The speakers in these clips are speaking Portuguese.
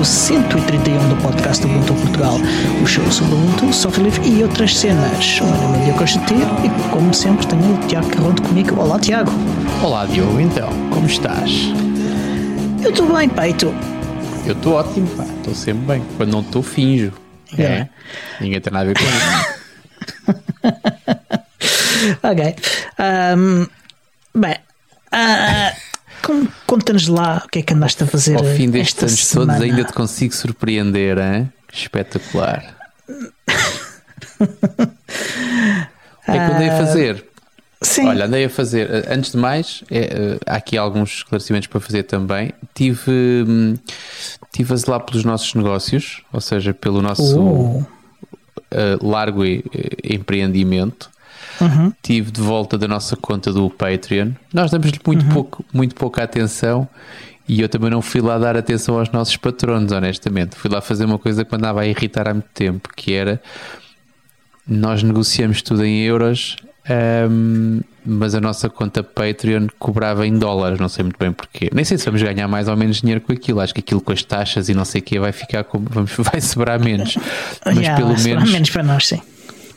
2021 e este o episódio 131 do podcast Ubuntu Portugal, o show sobre Ubuntu, software livre e outras cenas. O meu nome é Diogo Constantino e, como sempre, tenho o Tiago Carronte comigo. Olá, Tiago. Olá, Diogo, então, como estás? Eu estou bem, peito. Eu estou ótimo, pá, estou sempre bem. Quando não estou, finjo. É. é. Ninguém tem nada a ver com isso. ok. Um, Conta-nos lá o que é que andaste a fazer. Ao fim destes anos semana. todos ainda te consigo surpreender, hein? espetacular. o que é que andei a fazer? Sim. Olha, andei a fazer. Eh, antes de mais, é, eh, há aqui alguns esclarecimentos para fazer também. Tive, hum, tive a zelar pelos nossos negócios, ou seja, pelo nosso uh. largo empreendimento. Uhum. Tive de volta da nossa conta do Patreon. Nós damos-lhe muito, uhum. pouco, muito pouca atenção e eu também não fui lá dar atenção aos nossos patronos, honestamente. Fui lá fazer uma coisa que andava a irritar há muito tempo, que era nós negociamos tudo em euros, um, mas a nossa conta Patreon cobrava em dólares, não sei muito bem porquê. Nem sei se vamos ganhar mais ou menos dinheiro com aquilo. Acho que aquilo com as taxas e não sei o que vai ficar como vamos, vai sobrar menos. Mas yeah, pelo menos. menos para nós, sim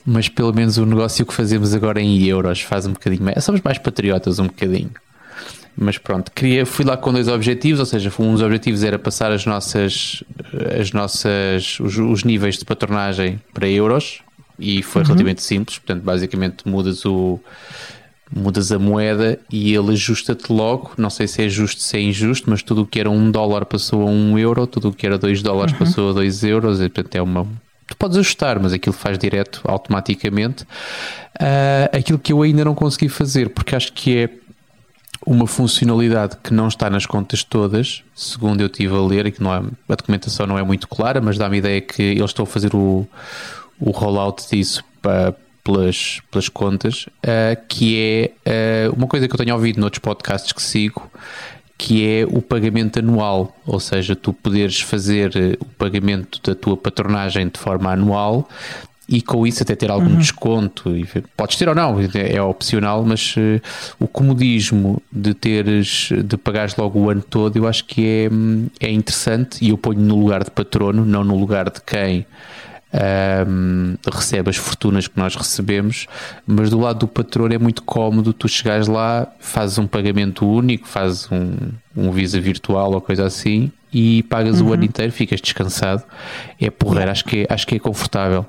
mas pelo menos o negócio que fazemos agora em euros faz um bocadinho mais. Somos mais patriotas um bocadinho. Mas pronto, queria, fui lá com dois objetivos, ou seja, um dos objetivos era passar as nossas, as nossas os, os níveis de patronagem para euros e foi uhum. relativamente simples, portanto, basicamente mudas o mudas a moeda e ele ajusta-te logo. Não sei se é justo, se é injusto, mas tudo o que era um dólar passou a um euro, tudo o que era dois dólares uhum. passou a dois euros, e, portanto é uma, tu podes ajustar, mas aquilo faz direto automaticamente. Uh, aquilo que eu ainda não consegui fazer, porque acho que é uma funcionalidade que não está nas contas todas, segundo eu estive a ler, e que não é, a documentação não é muito clara, mas dá-me a ideia que eles estão a fazer o, o rollout disso para, pelas, pelas contas, uh, que é uh, uma coisa que eu tenho ouvido noutros podcasts que sigo, que é o pagamento anual, ou seja, tu poderes fazer eh, o pagamento da tua patronagem de forma anual e com isso até ter algum uhum. desconto. Podes ter ou não, é opcional, mas uh, o comodismo de teres de pagares logo o ano todo, eu acho que é, hum, é interessante e eu ponho no lugar de patrono, não no lugar de quem um, recebe as fortunas que nós recebemos, mas do lado do patrono é muito cómodo tu chegares lá, fazes um pagamento único, fazes um, um Visa virtual ou coisa assim e pagas uhum. o ano inteiro, ficas descansado. É porreiro, acho que é, acho que é confortável.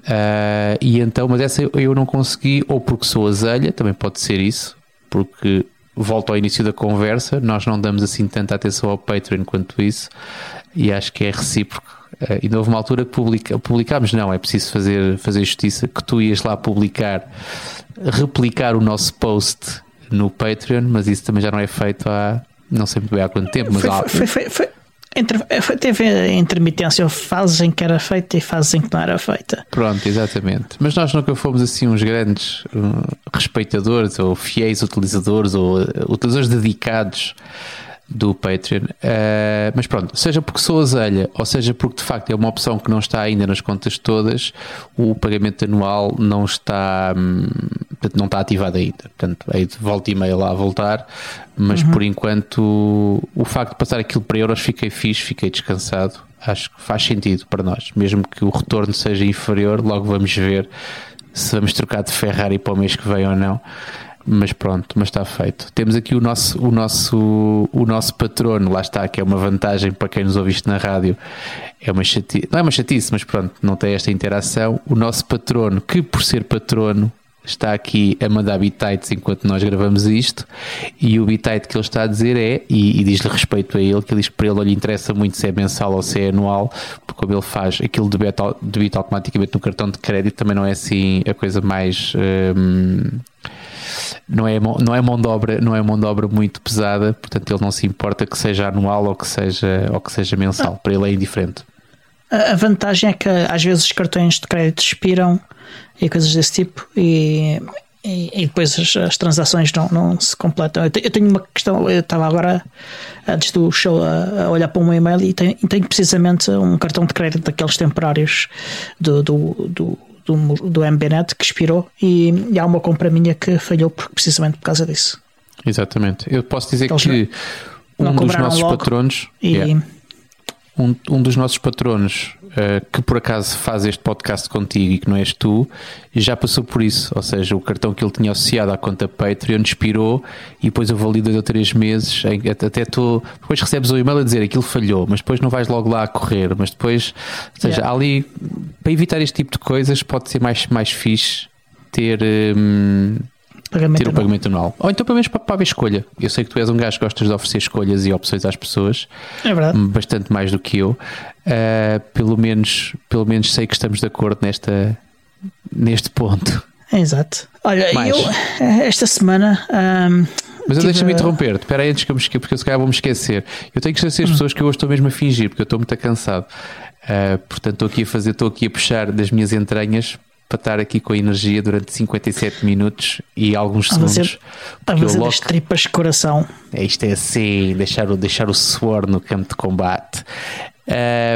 Uh, e então, mas essa eu não consegui, ou porque sou azelha, também pode ser isso, porque volto ao início da conversa, nós não damos assim tanta atenção ao Patreon quanto isso, e acho que é recíproco Uh, e houve uma altura que publica, publicámos, não, é preciso fazer, fazer justiça, que tu ias lá publicar, replicar o nosso post no Patreon, mas isso também já não é feito há, não sei muito bem há quanto tempo, mas foi, há... foi, foi, foi, entre, teve intermitência, fases em que era feita e fases em que não era feita. Pronto, exatamente. Mas nós nunca fomos assim uns grandes uh, respeitadores ou fiéis utilizadores ou uh, utilizadores dedicados do Patreon. Uh, mas pronto, seja porque sou azelha ou seja porque de facto é uma opção que não está ainda nas contas todas, o pagamento anual não está, hum, não está ativado ainda. Portanto, aí de volta e meia lá a voltar, mas uhum. por enquanto o facto de passar aquilo para euros fiquei fixe, fiquei descansado. Acho que faz sentido para nós, mesmo que o retorno seja inferior, logo vamos ver se vamos trocar de Ferrari para o mês que vem ou não. Mas pronto, mas está feito. Temos aqui o nosso, o nosso, o nosso patrono, lá está, que é uma vantagem para quem nos ouviste na rádio. É uma chatice, não é uma chatice, mas pronto, não tem esta interação. O nosso patrono, que por ser patrono, está aqui a mandar bitites enquanto nós gravamos isto e o bitite que ele está a dizer é, e, e diz-lhe respeito a ele, que ele diz que para ele não lhe interessa muito se é mensal ou se é anual, porque como ele faz aquilo debita, debita automaticamente no cartão de crédito, também não é assim a coisa mais... Hum, não é, não é mão de obra, não é mão de obra muito pesada, portanto ele não se importa que seja anual ou que seja, ou que seja mensal, para ele é indiferente. A vantagem é que às vezes os cartões de crédito expiram e coisas desse tipo e, e, e depois as, as, transações não, não se completam. Eu tenho, eu tenho, uma questão, eu estava agora antes do show a, a olhar para um e-mail e tenho, tenho, precisamente um cartão de crédito daqueles temporários do, do, do do, do MBNet que expirou e, e, há uma compra minha que falhou precisamente por causa disso. Exatamente. Eu posso dizer Eles que um dos nossos patronos. E, yeah. Um, um dos nossos patronos, uh, que por acaso faz este podcast contigo e que não és tu, já passou por isso. Ou seja, o cartão que ele tinha associado à conta Patreon expirou e depois eu ali dois ou três meses. Até tu depois recebes o e-mail a dizer aquilo falhou, mas depois não vais logo lá a correr. Mas depois, ou seja, yeah. ali para evitar este tipo de coisas, pode ser mais, mais fixe ter. Hum, Pagamento ter o pagamento anual. Ou então pelo menos para, a escolha. Eu sei que tu és um gajo que gostas de oferecer escolhas e opções às pessoas. É verdade. Bastante mais do que eu. Uh, pelo, menos, pelo menos sei que estamos de acordo nesta, neste ponto. Exato. Olha, mais. eu esta semana. Um, mas tive... deixa-me interromper-te. Espera aí antes que eu me esqueça, porque eu se calhar vou me esquecer. Eu tenho que esquecer as hum. pessoas que eu hoje estou mesmo a fingir, porque eu estou muito cansado. Uh, portanto, estou aqui a fazer, estou aqui a puxar das minhas entranhas para estar aqui com a energia durante 57 minutos e alguns a segundos. A fazer logo... das tripas coração. É, isto é assim, deixar o, deixar o suor no campo de combate.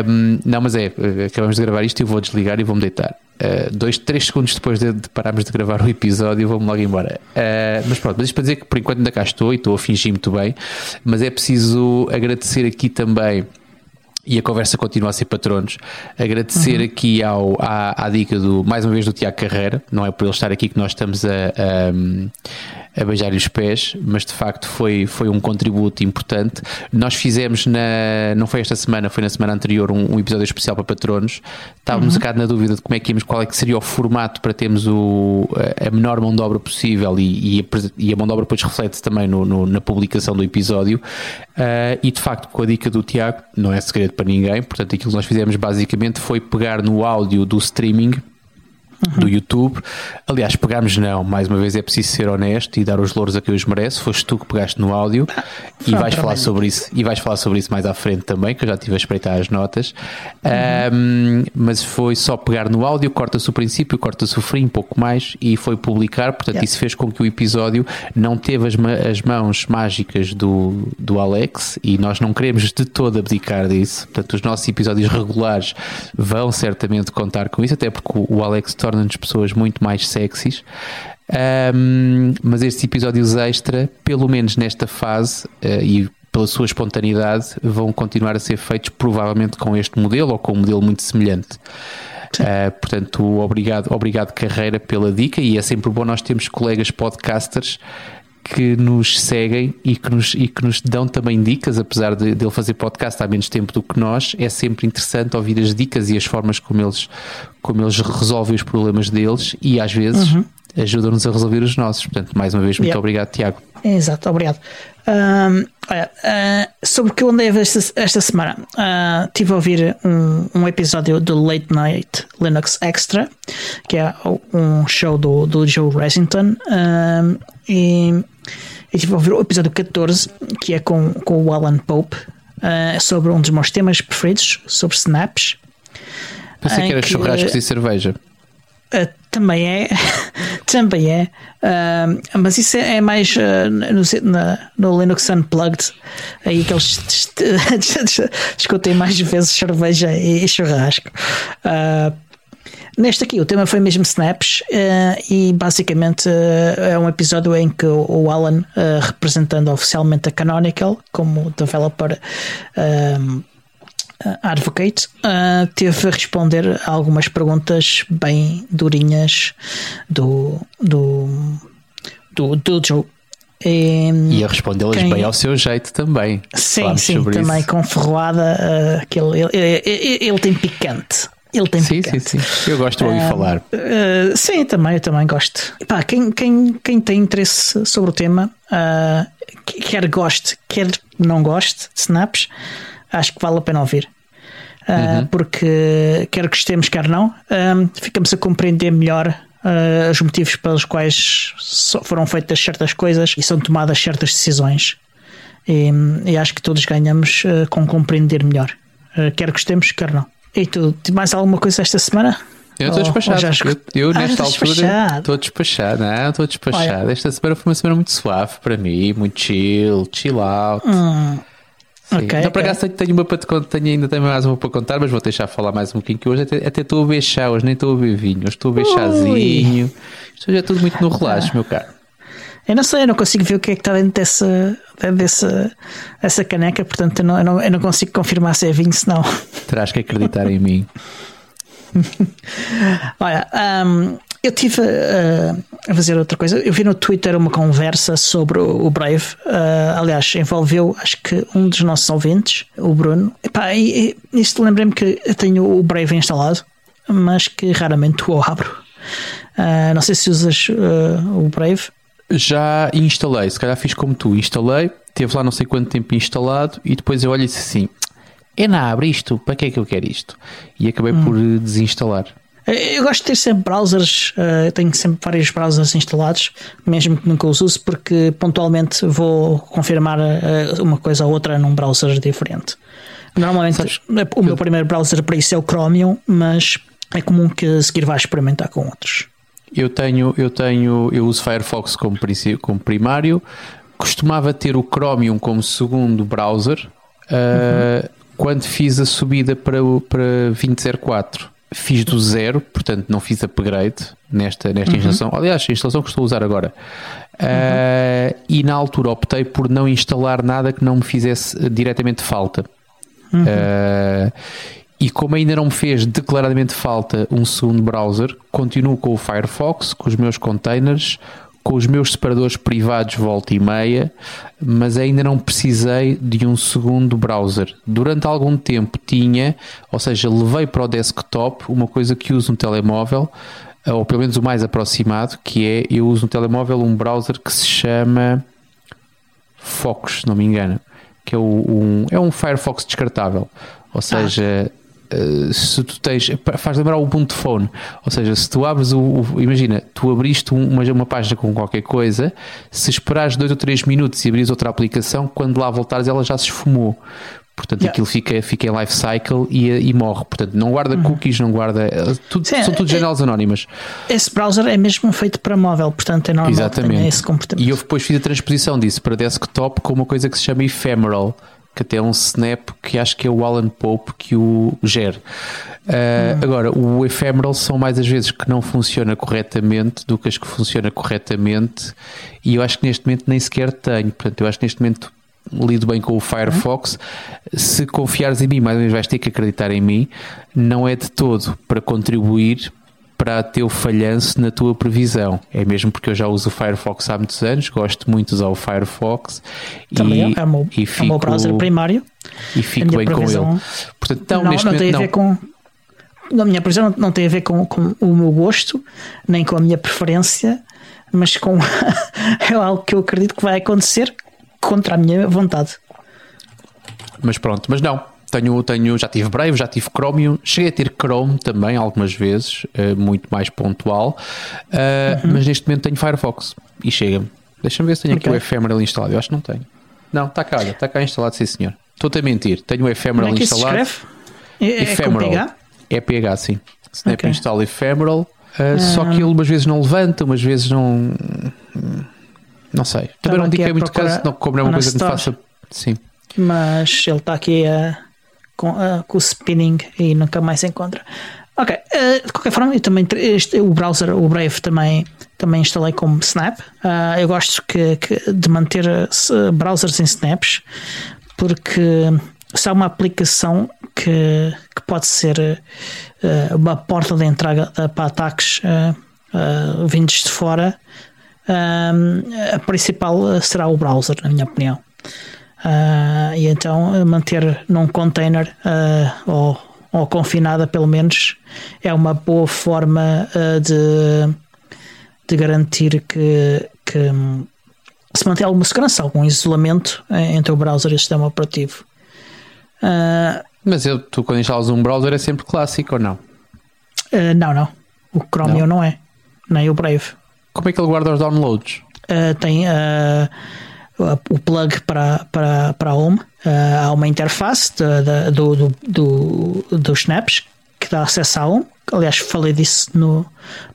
Um, não, mas é, acabamos de gravar isto e eu vou desligar e vou-me deitar. Uh, dois, três segundos depois de, de, pararmos de gravar o episódio, vou-me logo embora. Uh, mas pronto, mas isto para dizer que por enquanto ainda cá estou e estou a fingir muito bem, mas é preciso agradecer aqui também e a conversa continua a ser patronos. Agradecer uhum. aqui ao, à, à, dica do, mais uma vez, do Tiago Carreira. Não é por ele estar aqui que nós estamos a, a, a beijar-lhe os pés, mas de facto foi, foi um contributo importante. Nós fizemos na, não foi esta semana, foi na semana anterior, um, um episódio especial para patronos. Estávamos uhum. um bocado na dúvida de como é que íamos, qual é que seria o formato para termos o, a menor mão de obra possível e, e, a, e a mão de obra depois reflete também no, no, na publicação do episódio. Uh, e de facto, com a dica do Tiago, não é segredo para ninguém, portanto, aquilo que nós fizemos basicamente foi pegar no áudio do streaming uhum. do YouTube. Aliás, pegámos não, mais uma vez é preciso ser honesto e dar os louros a quem os merece. Foste tu que pegaste no áudio e vais falar sobre isso e vais falar sobre isso mais à frente também, que eu já estive a espreitar as notas. Uhum. Um, mas foi só pegar no áudio, corta-se o princípio, corta-se o frio um pouco mais e foi publicar. Portanto, yeah. isso fez com que o episódio não teve as, as mãos mágicas do, do Alex e nós não queremos de todo abdicar disso. Portanto, os nossos episódios regulares vão certamente contar com isso, até porque o Alex torna-nos pessoas muito mais sexys. Um, mas estes episódios extra, pelo menos nesta fase, uh, e pela sua espontaneidade, vão continuar a ser feitos provavelmente com este modelo ou com um modelo muito semelhante. Uh, portanto, obrigado, obrigado Carreira pela dica e é sempre bom nós termos colegas podcasters que nos seguem e que nos, e que nos dão também dicas, apesar de, de ele fazer podcast há menos tempo do que nós, é sempre interessante ouvir as dicas e as formas como eles, como eles resolvem os problemas deles e às vezes uhum. ajudam-nos a resolver os nossos. Portanto, mais uma vez, muito obrigado, Tiago. Exato, obrigado. Um, olha, uh, sobre o que eu andei a ver esta, esta semana, uh, tive a ouvir um, um, episódio do Late Night Linux Extra, que é um show do, do Joe Resington, um, e e tive a ouvir o episódio 14, que é com, com o Alan Pope, uh, sobre um dos meus temas preferidos, sobre snaps. Pensei que era que, churrascos e cerveja. Também é, também é, uh, mas isso é, é mais uh, no, no Linux Unplugged, aí que eles discutem mais vezes cerveja e, e churrasco. Uh, Neste aqui, o tema foi mesmo Snaps, uh, e basicamente uh, é um episódio em que o Alan, uh, representando oficialmente a Canonical como developer advocate, teve a responder a algumas perguntas bem durinhas do, do, do, do Joe. E, e a respondê-las quem... bem ao seu jeito também. Sim, sim, também isso. com ferroada. Uh, que ele, ele, ele, tem picante. Ele tem sim, sim, sim. Eu gosto de ouvir uh, falar. Uh, sim, também, eu também gosto. Pá, quem, quem, quem tem interesse sobre o tema, uh, quer goste, quer não goste de snaps, acho que vale a pena ouvir. Uhum. Porque quer gostemos, quer não, ficamos a compreender melhor uh, os motivos pelos quais foram feitas certas coisas e são tomadas certas decisões. E, e acho que todos ganhamos uh, com compreender melhor. Uh, quer gostemos, quer não. E tu, mais alguma coisa esta semana? Eu estou despachado. Já... Eu, eu ah, nesta altura estou despachado. Não, estou despachado. Olha. Esta semana foi uma semana muito suave para mim, muito chill, chill out. Hum. Sim. Okay, então, por acaso tenho uma para te contar, tenho, ainda tenho mais uma para contar, mas vou deixar falar mais um pouquinho que hoje até, até estou a beber chá, hoje nem estou a beber vinho, hoje estou a beber chazinho. Isto hoje é tudo muito no relaxo, meu caro. Eu não sei, eu não consigo ver o que é que está dentro dessa, dessa, dessa caneca, portanto eu não, eu, não, eu não consigo confirmar se é vinho, se não. Terás que acreditar em mim. Olha, um, eu tive uh, a fazer outra coisa. Eu vi no Twitter uma conversa sobre o, Brave. Uh, aliás, envolveu acho que um dos nossos ouvintes, o Bruno. Epá, e, e isto lembrei-me que eu tenho o Brave instalado, mas que raramente o abro. Uh, não sei se usas o Brave. Já instalei, se calhar fiz como tu, instalei, teve lá não sei quanto tempo instalado e depois eu olho e disse assim: é na abre isto, para que é que eu quero isto? E acabei hum. por desinstalar. Eu gosto de ter sempre browsers, uh, tenho sempre vários browsers instalados, mesmo que nunca os use, porque pontualmente vou confirmar uh, uma coisa ou outra num browser diferente. Normalmente Sabes, o meu primeiro browser para isso é o Chromium, mas é comum que a seguir vá experimentar com outros. Eu tenho, eu tenho, eu uso Firefox como, como primário, costumava ter o Chromium como segundo browser. Uh, uhum. Quando fiz a subida para, para 2004 fiz do zero, portanto não fiz upgrade nesta, nesta uhum. instalação. Aliás, a instalação que estou a usar agora. Uh, e na altura optei por não instalar nada que não me fizesse diretamente falta. Uhum. Uh, e como ainda não me fez declaradamente falta um segundo browser, continuo com o Firefox, com os meus containers, com os meus separadores privados volta e meia, mas ainda não precisei de um segundo browser. Durante algum tempo tinha, ou seja, levei para o desktop uma coisa que uso no telemóvel, ou pelo menos o mais aproximado, que é eu uso no telemóvel um browser que se chama Focus, se não me engano, que é, o, um, é um Firefox descartável. Ou seja, ah eh, se tu tens, faz lembrar o Ubuntu Phone, ou seja, se tu abres o, o imagina, tu abriste uma, uma página com qualquer coisa, se esperares dois ou três minutos e abris outra aplicação, quando lá voltares ela já se esfumou. Portanto, yeah. aquilo fica, fica em life cycle e, e morre. Portanto, não guarda uhum. cookies, não guarda. Eh, tudo, Sim, são tudo é, janelas anónimas. Esse browser é mesmo feito para móvel, portanto é normal Exatamente. esse comportamento. E eu depois fiz a transposição disso para desktop com uma coisa que se chama Ephemeral que até é um snap que acho que é o Alan Pope que o gera. Uh, Agora, o ephemeral são mais as vezes que não funciona corretamente do que as que funciona corretamente, e eu acho que neste momento nem sequer tenho. Portanto, eu acho que neste momento lido bem com o Firefox. Se confiares em mim, mais uma vez vais ter que acreditar em mim, não é de todo para contribuir para teu falhanço na tua previsão. É mesmo porque eu já uso o Firefox há muitos anos, gosto muito de usar o Firefox Também e, é, o meu, e fico, é o meu browser primário. E fico bem com ele. Portanto, não, não, não tem a ver com. A minha previsão não, não tem a ver com, com o meu gosto, nem com a minha preferência, mas com é algo que eu acredito que vai acontecer contra a minha vontade. Mas pronto, mas não, tenho, tenho, já tive Brave, já tive Chromium, cheguei a ter Chrome também algumas vezes, uh, muito mais pontual, uh, uhum. mas neste momento tenho Firefox e chega-me. Deixa-me ver se tenho okay. aqui o Ephemeral instalado. Eu acho que não tenho. Não, está cá, está cá instalado, sim senhor. Estou-te a mentir, tenho o Ephemeral Como é que instalado. Se é, é Ephemeral. É, é PH, sim. Snap okay. install Ephemeral, uh, só que ele umas vezes não levanta, umas vezes não. Não sei. Também não digo que é muito caso, não, como é uma coisa que me faça. Sim. Mas ele está aqui a com, uh, com o spinning e nunca mais se encontra. Ok, uh, de qualquer forma, eu também este, o browser, o Brave também, também instalei como Snap. Uh, eu gosto que, que de manter browsers em snaps porque se há uma aplicação que, que pode ser uh, uma porta de entrada para ataques vindos de fora, a principal será o browser, na minha opinião. Uh, e então eh, manter num container uh, ou, ou, confinada pelo menos é uma boa forma uh, de, de garantir que, que se mantém alguma segurança, algum isolamento entre o browser e o sistema operativo. Mas eu, tu quando instalas um browser é sempre clássico ou não? não, não. O Chromium não. não. é, nem o Brave. Como é que ele guarda os downloads? tem o plug para, para, para a Home. Uh, há uma interface de, de, do, do, do, dos Snaps que dá acesso à Home. Aliás, falei disso no,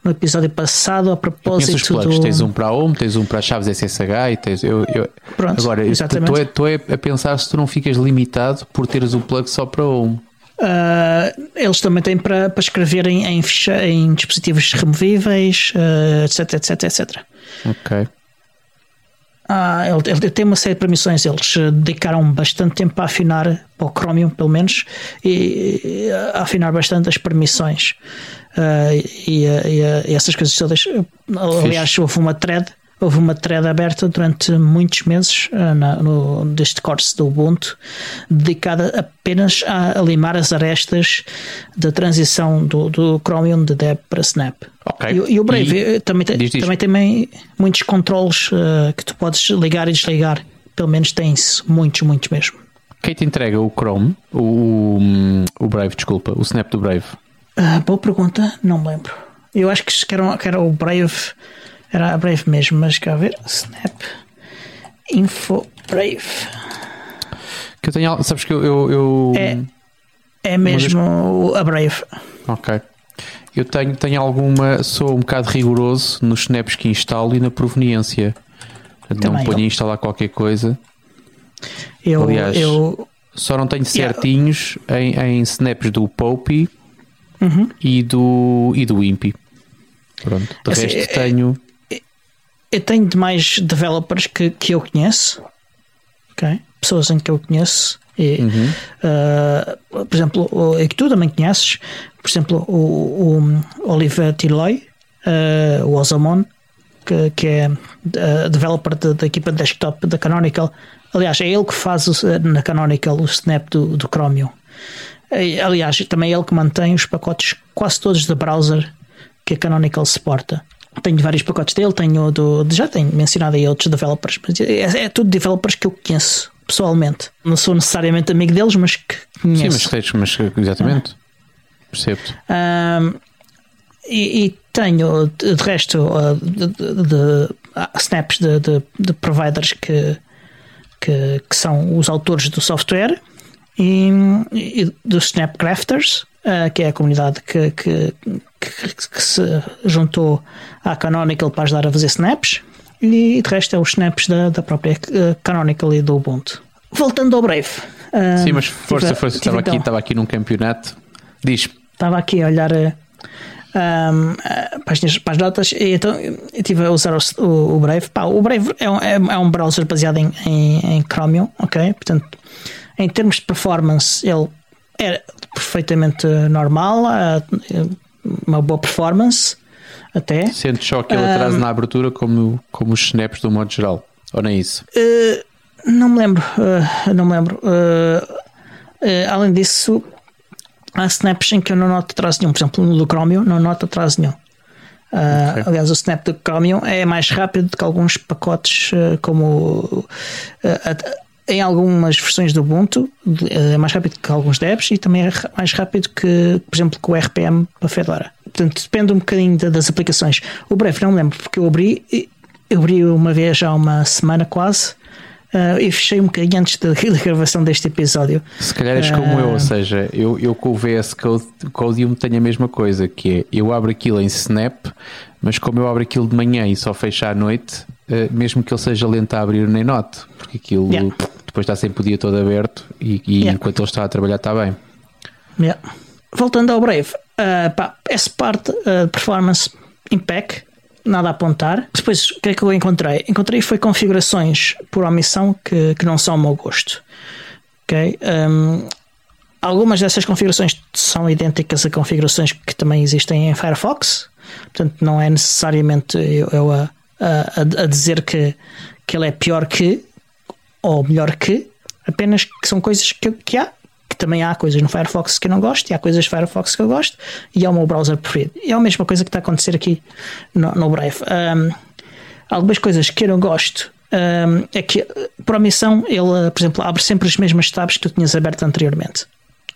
no episódio passado a propósito os plugs. Do... Tens um para a Home, tens um para as chaves SSH e tens. Eu, eu... Pronto, Agora, estou é, a pensar se tu não ficas limitado por teres o plug só para a Home. Uh, eles também têm para, para escrever em, em, ficha, em dispositivos removíveis, uh, etc, etc, etc. Ok. Ah, ele, ele, tem uma série de permissões. Eles dedicaram bastante tempo a afinar, para o Chromium pelo menos, e, e a afinar bastante as permissões. Uh, e, e, e, essas coisas todas. Aliás, houve uma thread houve uma thread aberta durante muitos meses uh, na, no, deste curso do Ubuntu dedicada apenas a, a, limar as arestas da transição do, do Chromium de Deb para Snap. Okay. E, e, o Brave e, também, tem, diz, diz. também tem muitos controles uh, que tu podes ligar e desligar. Pelo menos tem-se muitos, muitos mesmo. Quem te entrega o Chrome, o, o Brave, desculpa, o Snap do Brave? Uh, boa pergunta, não me lembro. Eu acho que era, que era o Brave era a Brave mesmo, mas cá ver. Snap. Info Brave. Que eu tenho. Sabes que eu. eu, eu é, é mesmo a Brave. Ok. Eu tenho, tenho alguma. Sou um bocado rigoroso nos snaps que instalo e na proveniência. Também não ponho a instalar qualquer coisa. Eu, Aliás, eu, só não tenho certinhos yeah. em, em snaps do Poppy uhum. e do, e do Impy. Pronto. De assim, resto, é, tenho eu tenho demais developers que, que eu conheço, ok? Pessoas em que eu conheço. E, uhum. uh, por exemplo, e que tu também conheces, por exemplo, o, o Oliver Tiloy, uh, o Ozamon, que, que é uh, developer da equipa de desktop da Canonical. Aliás, é ele que faz o, na Canonical o snap do, do Chromium. Aliás, também é ele que mantém os pacotes quase todos de browser que a Canonical suporta. Tenho vários pacotes dele, tenho do. Já tenho mencionado aí outros developers, mas é, é tudo developers que eu conheço pessoalmente. Não sou necessariamente amigo deles, mas que conheço. Sim, mas, mas exatamente. Ah. Percebo-te. Um, e, e, tenho de resto de, de, de snaps de, de, providers que, que, que, são os autores do software e, e dos Snapcrafters, uh, que é a comunidade que, que, que, que, se juntou à Canonical para ajudar a fazer snaps, e de resto é os snaps da, da própria uh, Canonical e do Ubuntu. Voltando ao Brave. Uh, Sim, mas força, tive, força, estava, então, aqui, estava aqui num campeonato. Diz. Estava aqui a olhar um, para, as, para, as, notas e então eu estive a usar o, o, o Brave. Pá, o Brave é um, é, é um browser baseado em, em, em Chromium, ok? Portanto, em termos de performance, ele era perfeitamente normal, uma boa performance até. Sente só que ele um, traz na abertura como, como os snaps do modo geral, ou nem isso? Uh, não me lembro, uh, não me lembro. Uh, além disso, há snaps em que eu não noto atraso nenhum. Por exemplo, no do Chromium não noto atraso nenhum. Okay. Aliás, o snap do Chromium é mais rápido do que alguns pacotes como em algumas versões do Ubuntu é mais rápido que alguns devs e também é mais rápido que, por exemplo, que o RPM para Fedora. Portanto, depende um bocadinho das aplicações. O Breve não me lembro, porque eu abri, eu abri uma vez há uma semana quase uh, e fechei um bocadinho antes da, da, gravação deste episódio. Se calhar és como uh, eu, ou seja, eu, eu com o VS Code, Codium tenho a mesma coisa, que é eu abro aquilo em Snap, mas como eu abro aquilo de manhã e só fecho à noite, mesmo que ele seja lento a abrir, nem noto, porque aquilo yeah. depois está sempre o dia todo aberto e, e yeah. enquanto ele está a trabalhar está bem. Yeah. Voltando ao Brave, uh, pá, essa parte uh, performance impec, nada a apontar. Depois, o que é que eu encontrei? Encontrei foi configurações por omissão que, que não são ao meu gosto. Ok? Um, algumas dessas configurações são idênticas a configurações que também existem em Firefox, portanto, não é necessariamente eu, eu a, a, a, dizer que, que ele é pior que ou melhor que, apenas que são coisas que, que há que também há coisas no Firefox que eu não gosto e há coisas no Firefox que eu gosto e é o meu browser preferido. É a mesma coisa que está a acontecer aqui no, no Brave. Um, algumas coisas que eu não gosto um, é que, por omissão, ele, por exemplo, abre sempre as mesmas tabs que tu tinhas aberto anteriormente.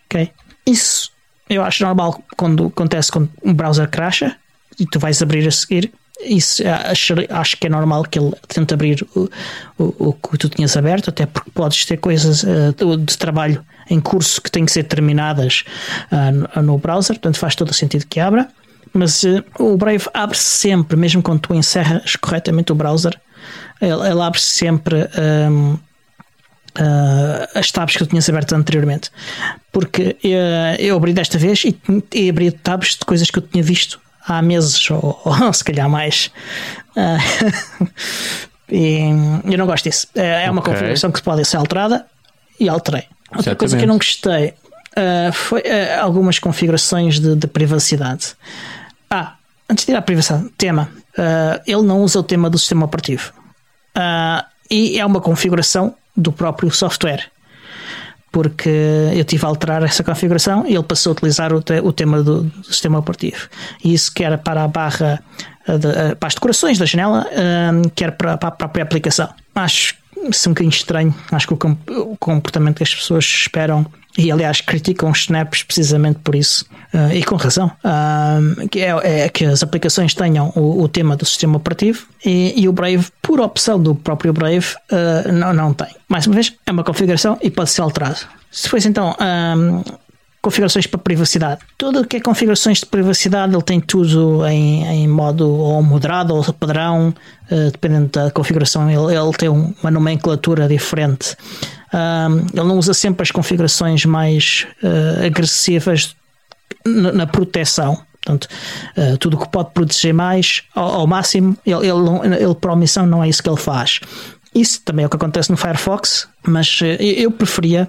Ok? Isso eu acho normal quando acontece quando um browser crasha e tu vais abrir a seguir isso acho, acho que é normal que ele tente abrir o, o, o que tu tinhas aberto, até porque podes ter coisas uh, de trabalho em curso que têm que ser terminadas uh, no, browser, portanto faz todo o sentido que abra. Mas uh, o Brave abre sempre, mesmo quando tu encerras corretamente o browser, ele, ele abre sempre um, ehm, as tabs que tu tinhas aberto anteriormente. Porque eu abri desta vez e, e abri tabs de coisas que eu tinha visto há meses ou, ou se calhar mais. Uh, E eu não gosto disso. É, é uma Ok. configuração que pode ser alterada e alterei. Outra coisa que eu não gostei uh, foi uh, algumas configurações de, de privacidade. Ah, antes de ir à privacidade, tema. Ele não usa o tema do sistema operativo. E é uma configuração do próprio software. Porque eu tive a alterar essa configuração e ele passou a utilizar o, te- o tema do, do sistema operativo. E isso quer para a barra, de- para as decorações da janela, uh, quer para, para a própria aplicação. Acho isso um bocadinho estranho. Acho que o, o comportamento que as pessoas esperam e aliás criticam os snaps precisamente por isso uh, e com razão uh, que é, é que as aplicações tenham o, o tema do sistema operativo e, e o Brave por opção do próprio Brave uh, não, não tem mais uma vez é uma configuração e pode ser alterado depois então um, configurações para privacidade. Tudo o que é configurações de privacidade, ele tem tudo em, em modo ou moderado ou padrão, dependendo da configuração. Ele, ele tem um- uma nomenclatura diferente. Ele não usa sempre as configurações mais eh, agressivas na, na proteção. Portanto, eh, tudo o que pode proteger mais ao, ao máximo, ele, ele, não- ele, omissão, não é isso que ele faz. Isso também é o que acontece no Firefox, mas eh, eu preferia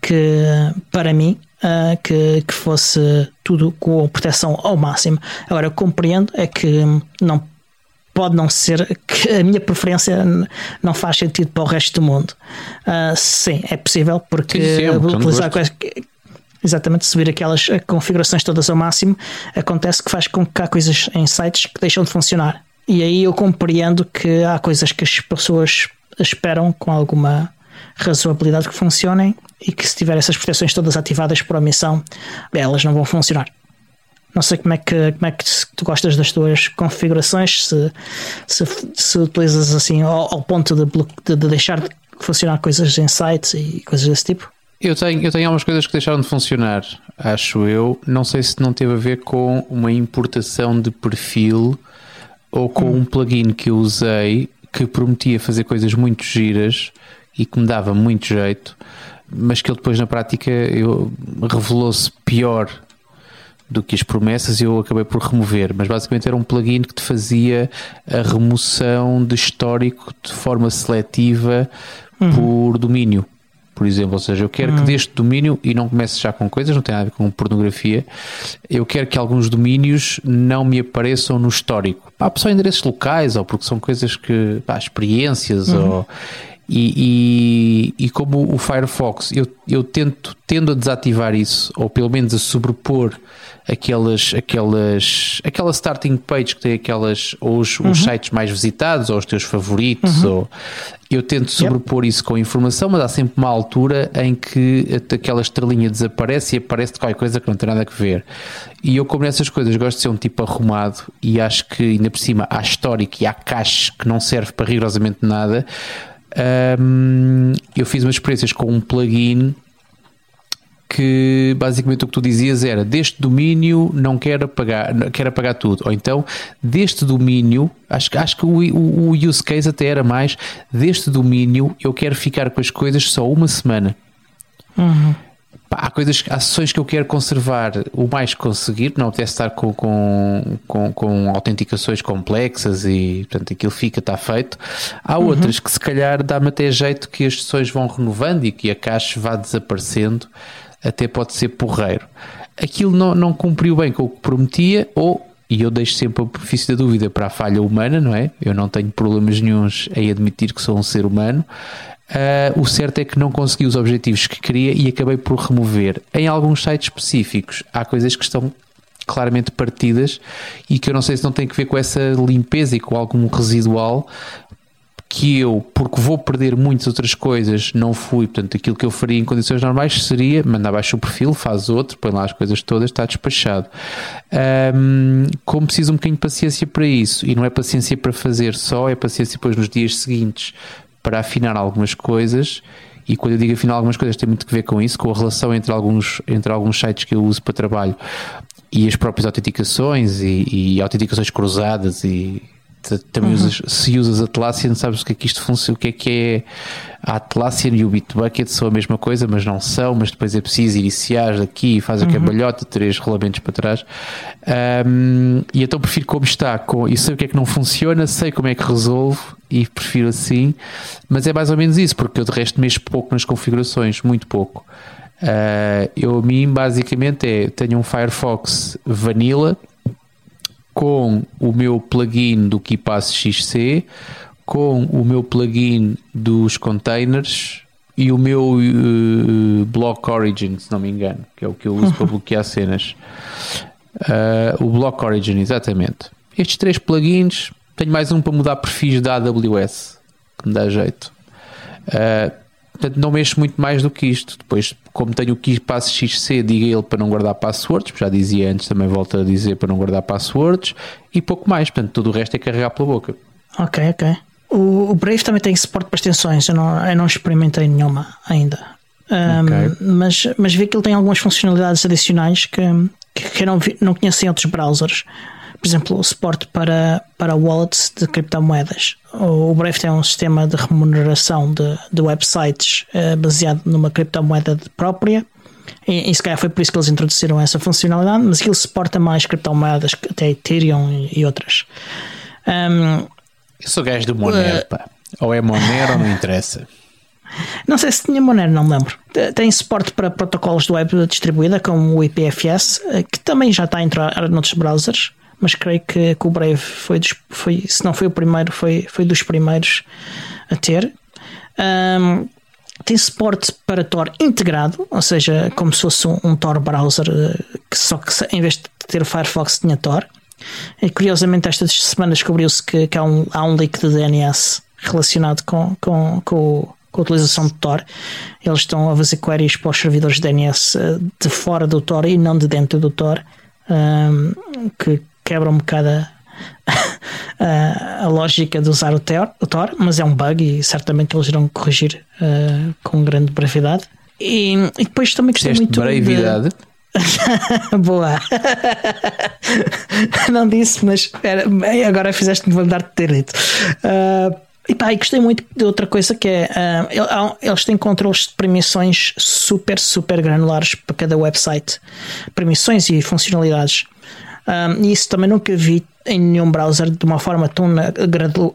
que, para mim, ah, que, que fosse tudo com proteção ao máximo. Agora, eu compreendo é que não pode não ser que a minha preferência não faz sentido para o resto do mundo. Ah, sim, é possível porque Sim, sim, é utilizar coisas- exatamente subir aquelas configurações todas ao máximo acontece que faz com que há coisas em sites que deixam de funcionar. E aí eu compreendo que há coisas que as pessoas esperam com alguma razoabilidade que funcionem e que se tiver essas proteções todas ativadas por omissão, elas não vão funcionar. Não sei como é que, como é que tu gostas das tuas configurações, se, se, se utilizas assim ao, ao ponto de, de- de deixar de funcionar coisas em sites e coisas desse tipo. Eu tenho, eu tenho algumas coisas que deixaram de funcionar, acho eu. Não sei se não teve a ver com uma importação de perfil ou com um plugin que eu usei que prometia fazer coisas muito giras e que me dava muito jeito, mas que ele depois na prática revelou-se pior do que as promessas e eu acabei por remover. Mas basicamente era um plugin que te fazia a remoção de histórico de forma seletiva por domínio. Por exemplo, ou seja, eu quero que deste domínio, e não comece já com coisas, não tem nada a ver com pornografia, eu quero que alguns domínios não me apareçam no histórico. Pá, só endereços locais, ou porque são coisas que, pá, experiências, ou, e, e, e como o Firefox, eu, eu tento, tendo a desativar isso, ou pelo menos a sobrepor aquelas, aquelas, aquela starting page que tem aquelas, ou os, os sites mais visitados, ou os teus favoritos, ou eu tento sobrepor isso com informação, mas há sempre uma altura em que aquela estrelinha desaparece e aparece de qualquer coisa que não tem nada a ver. E eu, como nessas coisas, gosto de ser um tipo arrumado e acho que ainda por cima há histórico e há cache que não serve para rigorosamente nada. Hum, eu fiz umas experiências com um plugin que basicamente o que tu dizias era deste domínio não quero apagar, quero apagar tudo. Ou então, deste domínio, acho, acho que o, o, o use case até era mais, deste domínio eu quero ficar com as coisas só uma semana. Pá, há coisas, sessões que eu quero conservar o mais que conseguir, não apetece estar com, com, com, com autenticações complexas e portanto aquilo fica, está feito. Há outras que se calhar dá-me até jeito que as sessões vão renovando e que a caixa vá desaparecendo, até pode ser porreiro. Aquilo não, não cumpriu bem com o que prometia, ou e eu deixo sempre o benefício da dúvida para a falha humana, não é? Eu não tenho problemas nenhuns em admitir que sou um ser humano. Ah, o certo é que não consegui os objetivos que queria e acabei por remover. Em alguns sites específicos há coisas que estão claramente partidas e que eu não sei se não tem que ver com essa limpeza e com algum residual que eu, porque vou perder muitas outras coisas, não fui. Portanto, aquilo que eu faria em condições normais seria mandar abaixo o perfil, faz outro, põe lá as coisas todas, está despachado. Ahm, como preciso um bocadinho de paciência para isso, e não é paciência para fazer só, é paciência depois nos dias seguintes para afinar algumas coisas. E quando eu digo afinar algumas coisas, tem muito a ver com isso, com a relação entre alguns, entre alguns sites que eu uso para trabalho e as próprias autenticações e, e autenticações cruzadas e também uhum. usas, se usas Atlassian, sabes o que é que isto funciona, o que é que é a Atlassian e o Bitbucket são a mesma coisa, mas não são, mas depois é preciso iniciar daqui, faz uhum. a cambalhota, três rolamentos para trás. Um, e então prefiro como está, com, e sei o que é que não funciona, sei como é que resolvo e prefiro assim, mas é mais ou menos isso, porque eu de resto mexo pouco nas configurações, muito pouco. Uh, eu a mim basicamente é tenho um Firefox Vanilla com o meu plugin do KeePass XC, com o meu plugin dos containers e o meu uh, Block Origin, se não me engano, que é o que eu uso para bloquear cenas. Uh, o Block Origin, exatamente. Estes três plugins, tenho mais um para mudar perfis da AWS, que me dá jeito. Uh, Portanto, não mexo muito mais do que isto. Depois, como tenho o KeePass XC, diga ele para não guardar passwords, já dizia antes, também volto a dizer para não guardar passwords, e pouco mais. Portanto, tudo o resto é carregar pela boca. Ok, ok. O, o Brave também tem suporte para extensões, eu não, eu não experimentei nenhuma ainda. Um, okay. mas, mas vi que ele tem algumas funcionalidades adicionais que, que eu não, vi, não conheço em outros browsers por exemplo, o suporte para, para wallets de criptomoedas. O Brave tem um sistema de remuneração de, de websites eh, baseado numa criptomoeda própria. E, e se calhar foi por isso que eles introduziram essa funcionalidade, mas ele suporta mais criptomoedas, até Ethereum e, e outras. Um, Eu sou gajo do Monero, uh, pá. Ou é Monero ou não interessa. Não sei se tinha Monero, não me lembro. Tem suporte para protocolos de web distribuída, como o IPFS, eh, que também já está a entrar noutros browsers mas creio que, que o Brave foi, dos, foi, se não foi o primeiro, foi, foi dos primeiros a ter. Um, tem suporte para Tor integrado, ou seja, como se fosse um, um Tor browser, eh, que só que em vez de ter Firefox tinha Tor. E curiosamente, esta semana descobriu-se que, que há, um, há um leak de DNS relacionado com, com, com, com a utilização de Tor. Eles estão a fazer queries para os servidores de DNS eh, de fora do Tor e não de dentro do Tor, um, que quebra um bocado a, a, lógica de usar o, Tor, o Tor, mas é um bug e certamente eles irão corrigir uh, com grande brevidade. E, e depois também gostei muito brevidade? De... Boa. Não disse, mas era, agora fizeste-me lembrar de ter dito. Uh, e pá, e gostei muito de outra coisa que é uh, eles têm controles de permissões super, super granulares para cada website. Permissões e funcionalidades. Um, e isso também nunca vi em nenhum browser de uma forma tão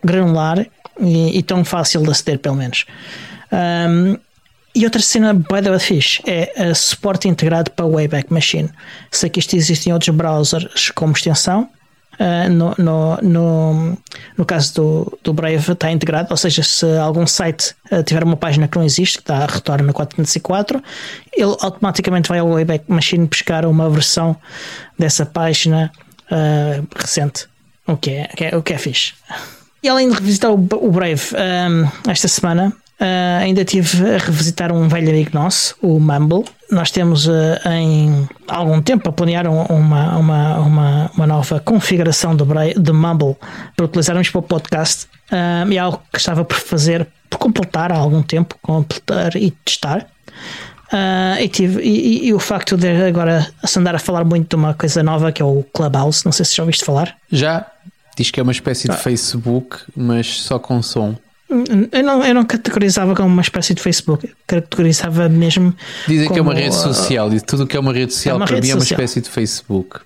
granular e, e tão fácil de aceder, pelo menos. Um, e outra cena by the way é a suporte integrado para Wayback Machine. Sei que isto existe em outros browsers como extensão, Uh, no, no, no, no, caso do, do Brave está integrado, ou seja, se algum site uh, tiver uma página que não existe, que está a retorno na 404, ele automaticamente vai ao Wayback Machine buscar uma versão dessa página uh, recente, o que, é, que é, o que é fixe. E além de revisitar o, o Brave um, esta semana, Uh, ainda tive a revisitar um velho amigo nosso, o Mumble. Nós temos uh, em algum tempo a planear uma, uma, uma, uma nova configuração do, de Mumble para utilizarmos para o podcast. Uh, e é algo que estava por fazer, por completar há algum tempo, completar e testar. e, tive, e, e, o facto de agora se andar a falar muito de uma coisa nova que é o Clubhouse, não sei se já ouviste falar. Já, diz que é uma espécie de ah. Facebook, mas só com som. Eu não, eu não categorizava como uma espécie de Facebook, categorizava mesmo. Dizem que é uma rede social, diz tudo que é uma rede social é uma para mim é uma espécie de Facebook.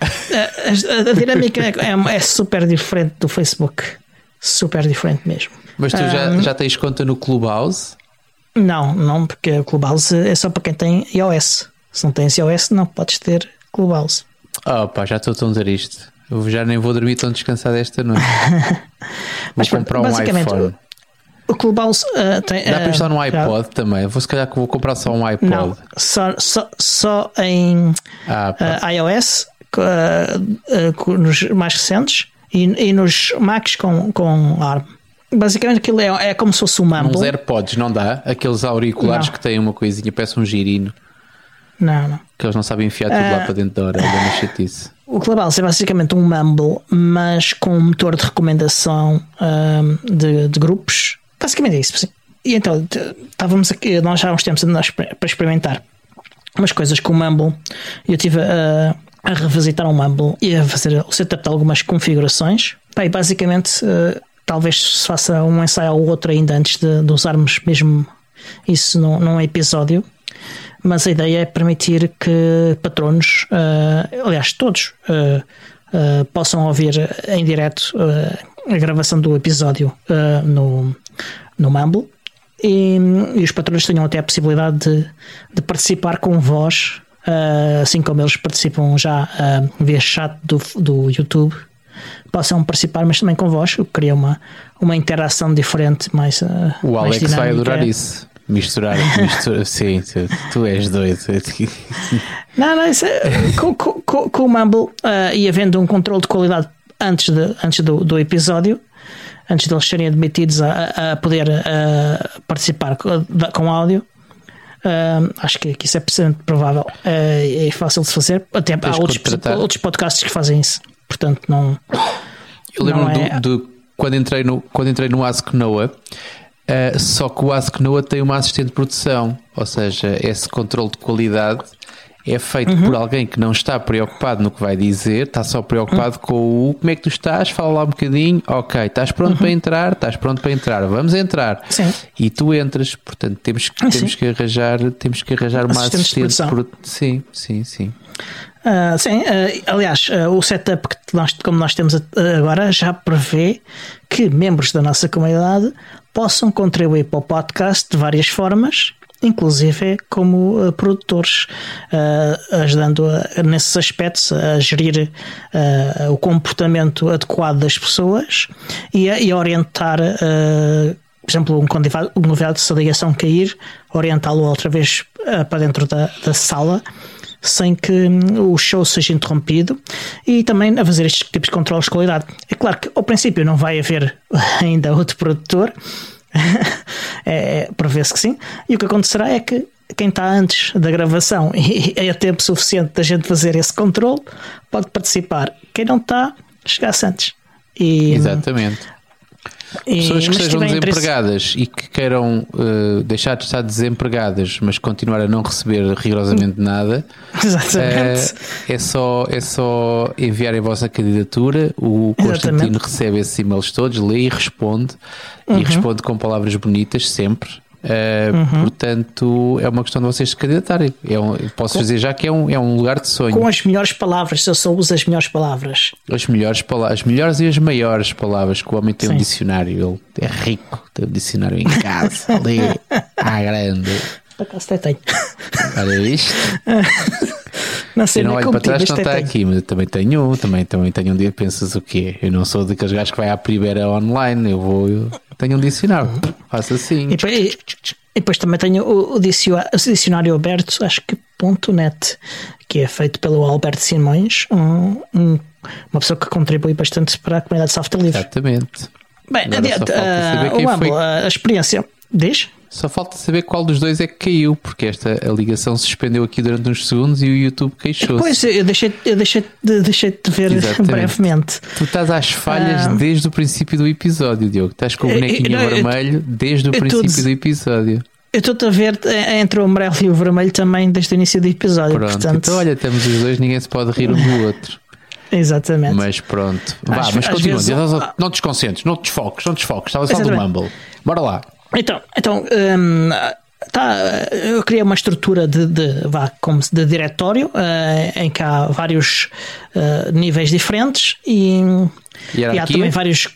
A, a, a dinâmica é, é, é, super diferente do Facebook, super diferente mesmo. Mas tu já, um, já tens conta no Clubhouse? Não, não, porque o Clubhouse é só para quem tem iOS. Se não tens iOS, não podes ter Clubhouse. Oh pá, já estou a dizer isto. Eu já nem vou dormir tão descansado esta noite. Vou comprar um iPhone. O Clubhouse uh, tem. Dá uh, para instalar no iPod já. também. Vou se calhar que vou comprar só um iPod. Não, só, só, só em ah, uh, iOS, nos mais recentes, e, e, nos Macs com, com ARM. Basicamente aquilo é, é como se fosse um Mumble. Uns AirPods não dá? Aqueles auriculares não. que têm uma coisinha, parece um girino. Não, não. Que eles não sabem enfiar tudo lá para dentro da orelha, não chatice. O Clubhouse é basicamente um Mumble, mas com um motor de recomendação um, de, de, grupos. Basicamente é isso. E então, estávamos aqui, nós já há para experimentar umas coisas com o Mumble. Eu estive a, a revisitar um Mumble e a fazer o setup de algumas configurações. Bem, basicamente, uh, talvez se faça um ensaio ou outro ainda antes de, de usarmos mesmo isso num, num, episódio. Mas a ideia é permitir que patronos, uh, aliás, todos, uh, possam ouvir em direto a gravação do episódio no, no Mumble. E, e, os patronos tenham até a possibilidade de, de participar com voz, assim como eles participam já via chat do, do YouTube possam participar, mas também com vós, o que cria uma, uma interação diferente, mais. Uh, o mais Alex dinâmica. vai adorar isso. Misturar, misturar sim, tu, tu, és doido. não, não, isso é, com, com, com, o Mumble uh, e havendo um controle de qualidade antes, de, antes do, do episódio, antes de eles serem admitidos a, a poder uh, participar com, com áudio, Uh, acho que, que, isso é provável uh, é fácil de fazer. Até há outros, outros podcasts que fazem isso. Portanto, não. Eu lembro é... do, do, quando, entrei no, quando entrei no Ask Noah, uh, só que o Ask Noah tem uma assistente de produção, ou seja, esse controle de qualidade é feito uhum. por alguém que não está preocupado no que vai dizer, está só preocupado uhum. com o como é que tu estás, fala lá um bocadinho, ok, estás pronto uhum. para entrar, estás pronto para entrar, vamos entrar. Sim. E tu entras, portanto temos, que, temos que arranjar, temos que arranjar uma assistente de produção. Sim, sim, sim. Uh, sim, uh, aliás, uh, o setup que nós, como nós temos agora já prevê que membros da nossa comunidade possam contribuir para o podcast de várias formas, inclusive como produtores, ajudando a, nesses aspectos a gerir o comportamento adequado das pessoas e a, e orientar por exemplo, um convidado, um convidado de ligação cair, orientá-lo outra vez para dentro da, da sala sem que hum, o show seja interrompido e também a fazer estes tipos de controles de qualidade. É claro que ao princípio não vai haver ainda outro produtor, é, é prevê-se que sim, e o que acontecerá é que quem está antes da gravação e é tempo suficiente da gente fazer esse controle pode participar. Quem não está, chegasse antes. E, hum, Exatamente. Pessoas que estejam desempregadas e que queiram uh, deixar de estar desempregadas, mas continuar a não receber rigorosamente nada, Exatamente. Uh, é, só, é só enviar a vossa candidatura. O Constantino recebe esses e-mails todos, lê e responde. Uhum. E responde com palavras bonitas sempre. Uh, uhum. Portanto, é uma questão de vocês se candidatarem. É um, posso com, dizer já que é um, é um lugar de sonho. Com as melhores palavras, eu só uso as melhores palavras. As melhores, as melhores e as maiores palavras que o homem tem Sim. um dicionário. Ele é rico, tem um dicionário em casa, ali à grande. Por acaso até tenho. Olha isto. Não sei, eu não olho para trás, não está aqui, mas eu também tenho um, também, também tenho um dia, pensas o quê? Eu não sou daqueles gajos que vai à primeira online, eu vou, eu tenho um dicionário, faço assim. E depois, e depois também tenho o, o, dicionário aberto, acho que ponto .net, que é feito pelo Alberto Simões, um, um, uma pessoa que contribui bastante para a comunidade de software livre. Exatamente. Bem, adiante, uh, o a experiência, diz? Só falta saber qual dos dois é que caiu, porque esta a ligação se suspendeu aqui durante uns segundos e o YouTube queixou-se. Pois, eu deixei, eu deixei, de, deixei de ver Exatamente. brevemente. Tu estás às falhas ah. desde o princípio do episódio, Diogo. Estás com o bonequinho eu, eu, vermelho desde o princípio do episódio. Eu estou-te a ver eh, entre o amarelo e o vermelho também desde o início do episódio. Pronto, portanto... então olha, temos os dois, ninguém se pode rir um do outro. Exatamente. Mas pronto. Vá, mas continua. Vezes... Não te desconcentres, não te desfoques, não te desfoques. Estava só do Mumble. Bora lá. Então, então um, tá, eu criei uma estrutura de, de, vá, como de diretório uh, em que há vários uh, níveis diferentes e, e há também vários.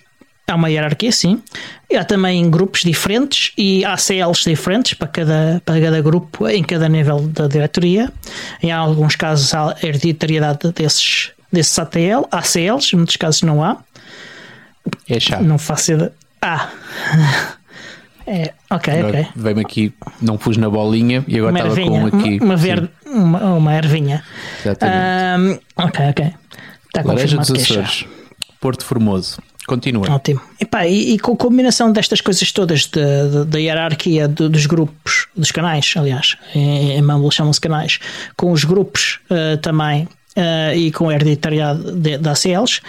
Há uma hierarquia, sim. E há também grupos diferentes e ACLs diferentes para cada, para cada grupo em cada nível da diretoria. Em alguns casos há hereditariedade desses, desses ATL, ACLs, em muitos casos não há. É chato. Não faço ideia. Ah! É, ok, ok. Veio-me aqui, não pus na bolinha e agora estava com aqui. Uma, verde, uma, uma ervinha. Exatamente. Um, ok, ok. Está Laranja dos Açores, Porto Formoso. Continua. Ótimo. Epá, e, e com a combinação destas coisas todas da hierarquia de, dos grupos, dos canais, aliás, em, em Mumble chamam-se canais, com os grupos uh, também uh, e com a hereditariedade da ACLs,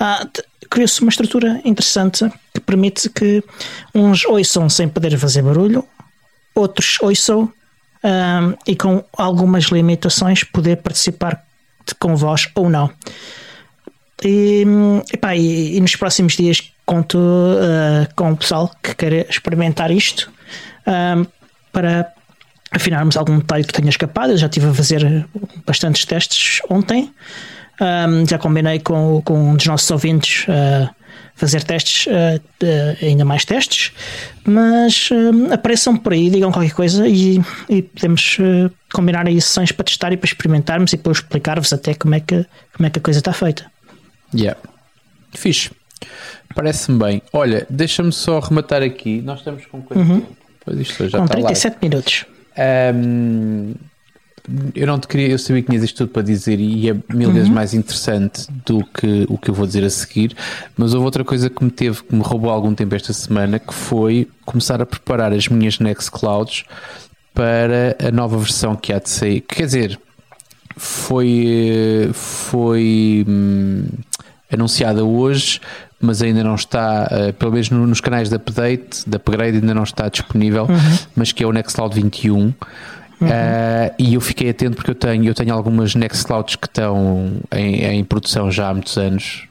uh, criou-se uma estrutura interessante que permite que uns ouçam sem poder fazer barulho, outros ouçam um, e com algumas limitações poder participar com voz ou não. E, epá, e, e, nos próximos dias conto uh, com o pessoal que queira experimentar isto uh, para afinarmos algum detalhe que tenha escapado. Eu já estive a fazer bastantes testes ontem. Um, já combinei com, com um dos nossos ouvintes uh, fazer testes, uh, uh, ainda mais testes, mas apareçam por aí, digam qualquer coisa e, e podemos combinar aí sessões para testar e para experimentarmos e depois explicar-vos até como é, que, como é que a coisa está feita. Yeah. Fixe. Parece-me bem. Olha, deixa-me só rematar aqui. Nós estamos com quanto uhum. Pois isto já com está 37 minutos. Um, eu não te queria, eu sabia que tinhas isto tudo para dizer e é mil uhum. vezes mais interessante do que o que eu vou dizer a seguir, mas houve outra coisa que me teve, que me roubou algum tempo esta semana, que foi começar a preparar as minhas Nextclouds para a nova versão que há de sair. Quer dizer, foi, foi hum, anunciada hoje, mas ainda não está, uh, pelo menos nos canais de update, de upgrade, ainda não está disponível, uhum. mas que é o Nextcloud 21. Uhum. Uh, e eu fiquei atento porque eu tenho, eu tenho algumas Nextclouds que estão em, em produção já há muitos anos,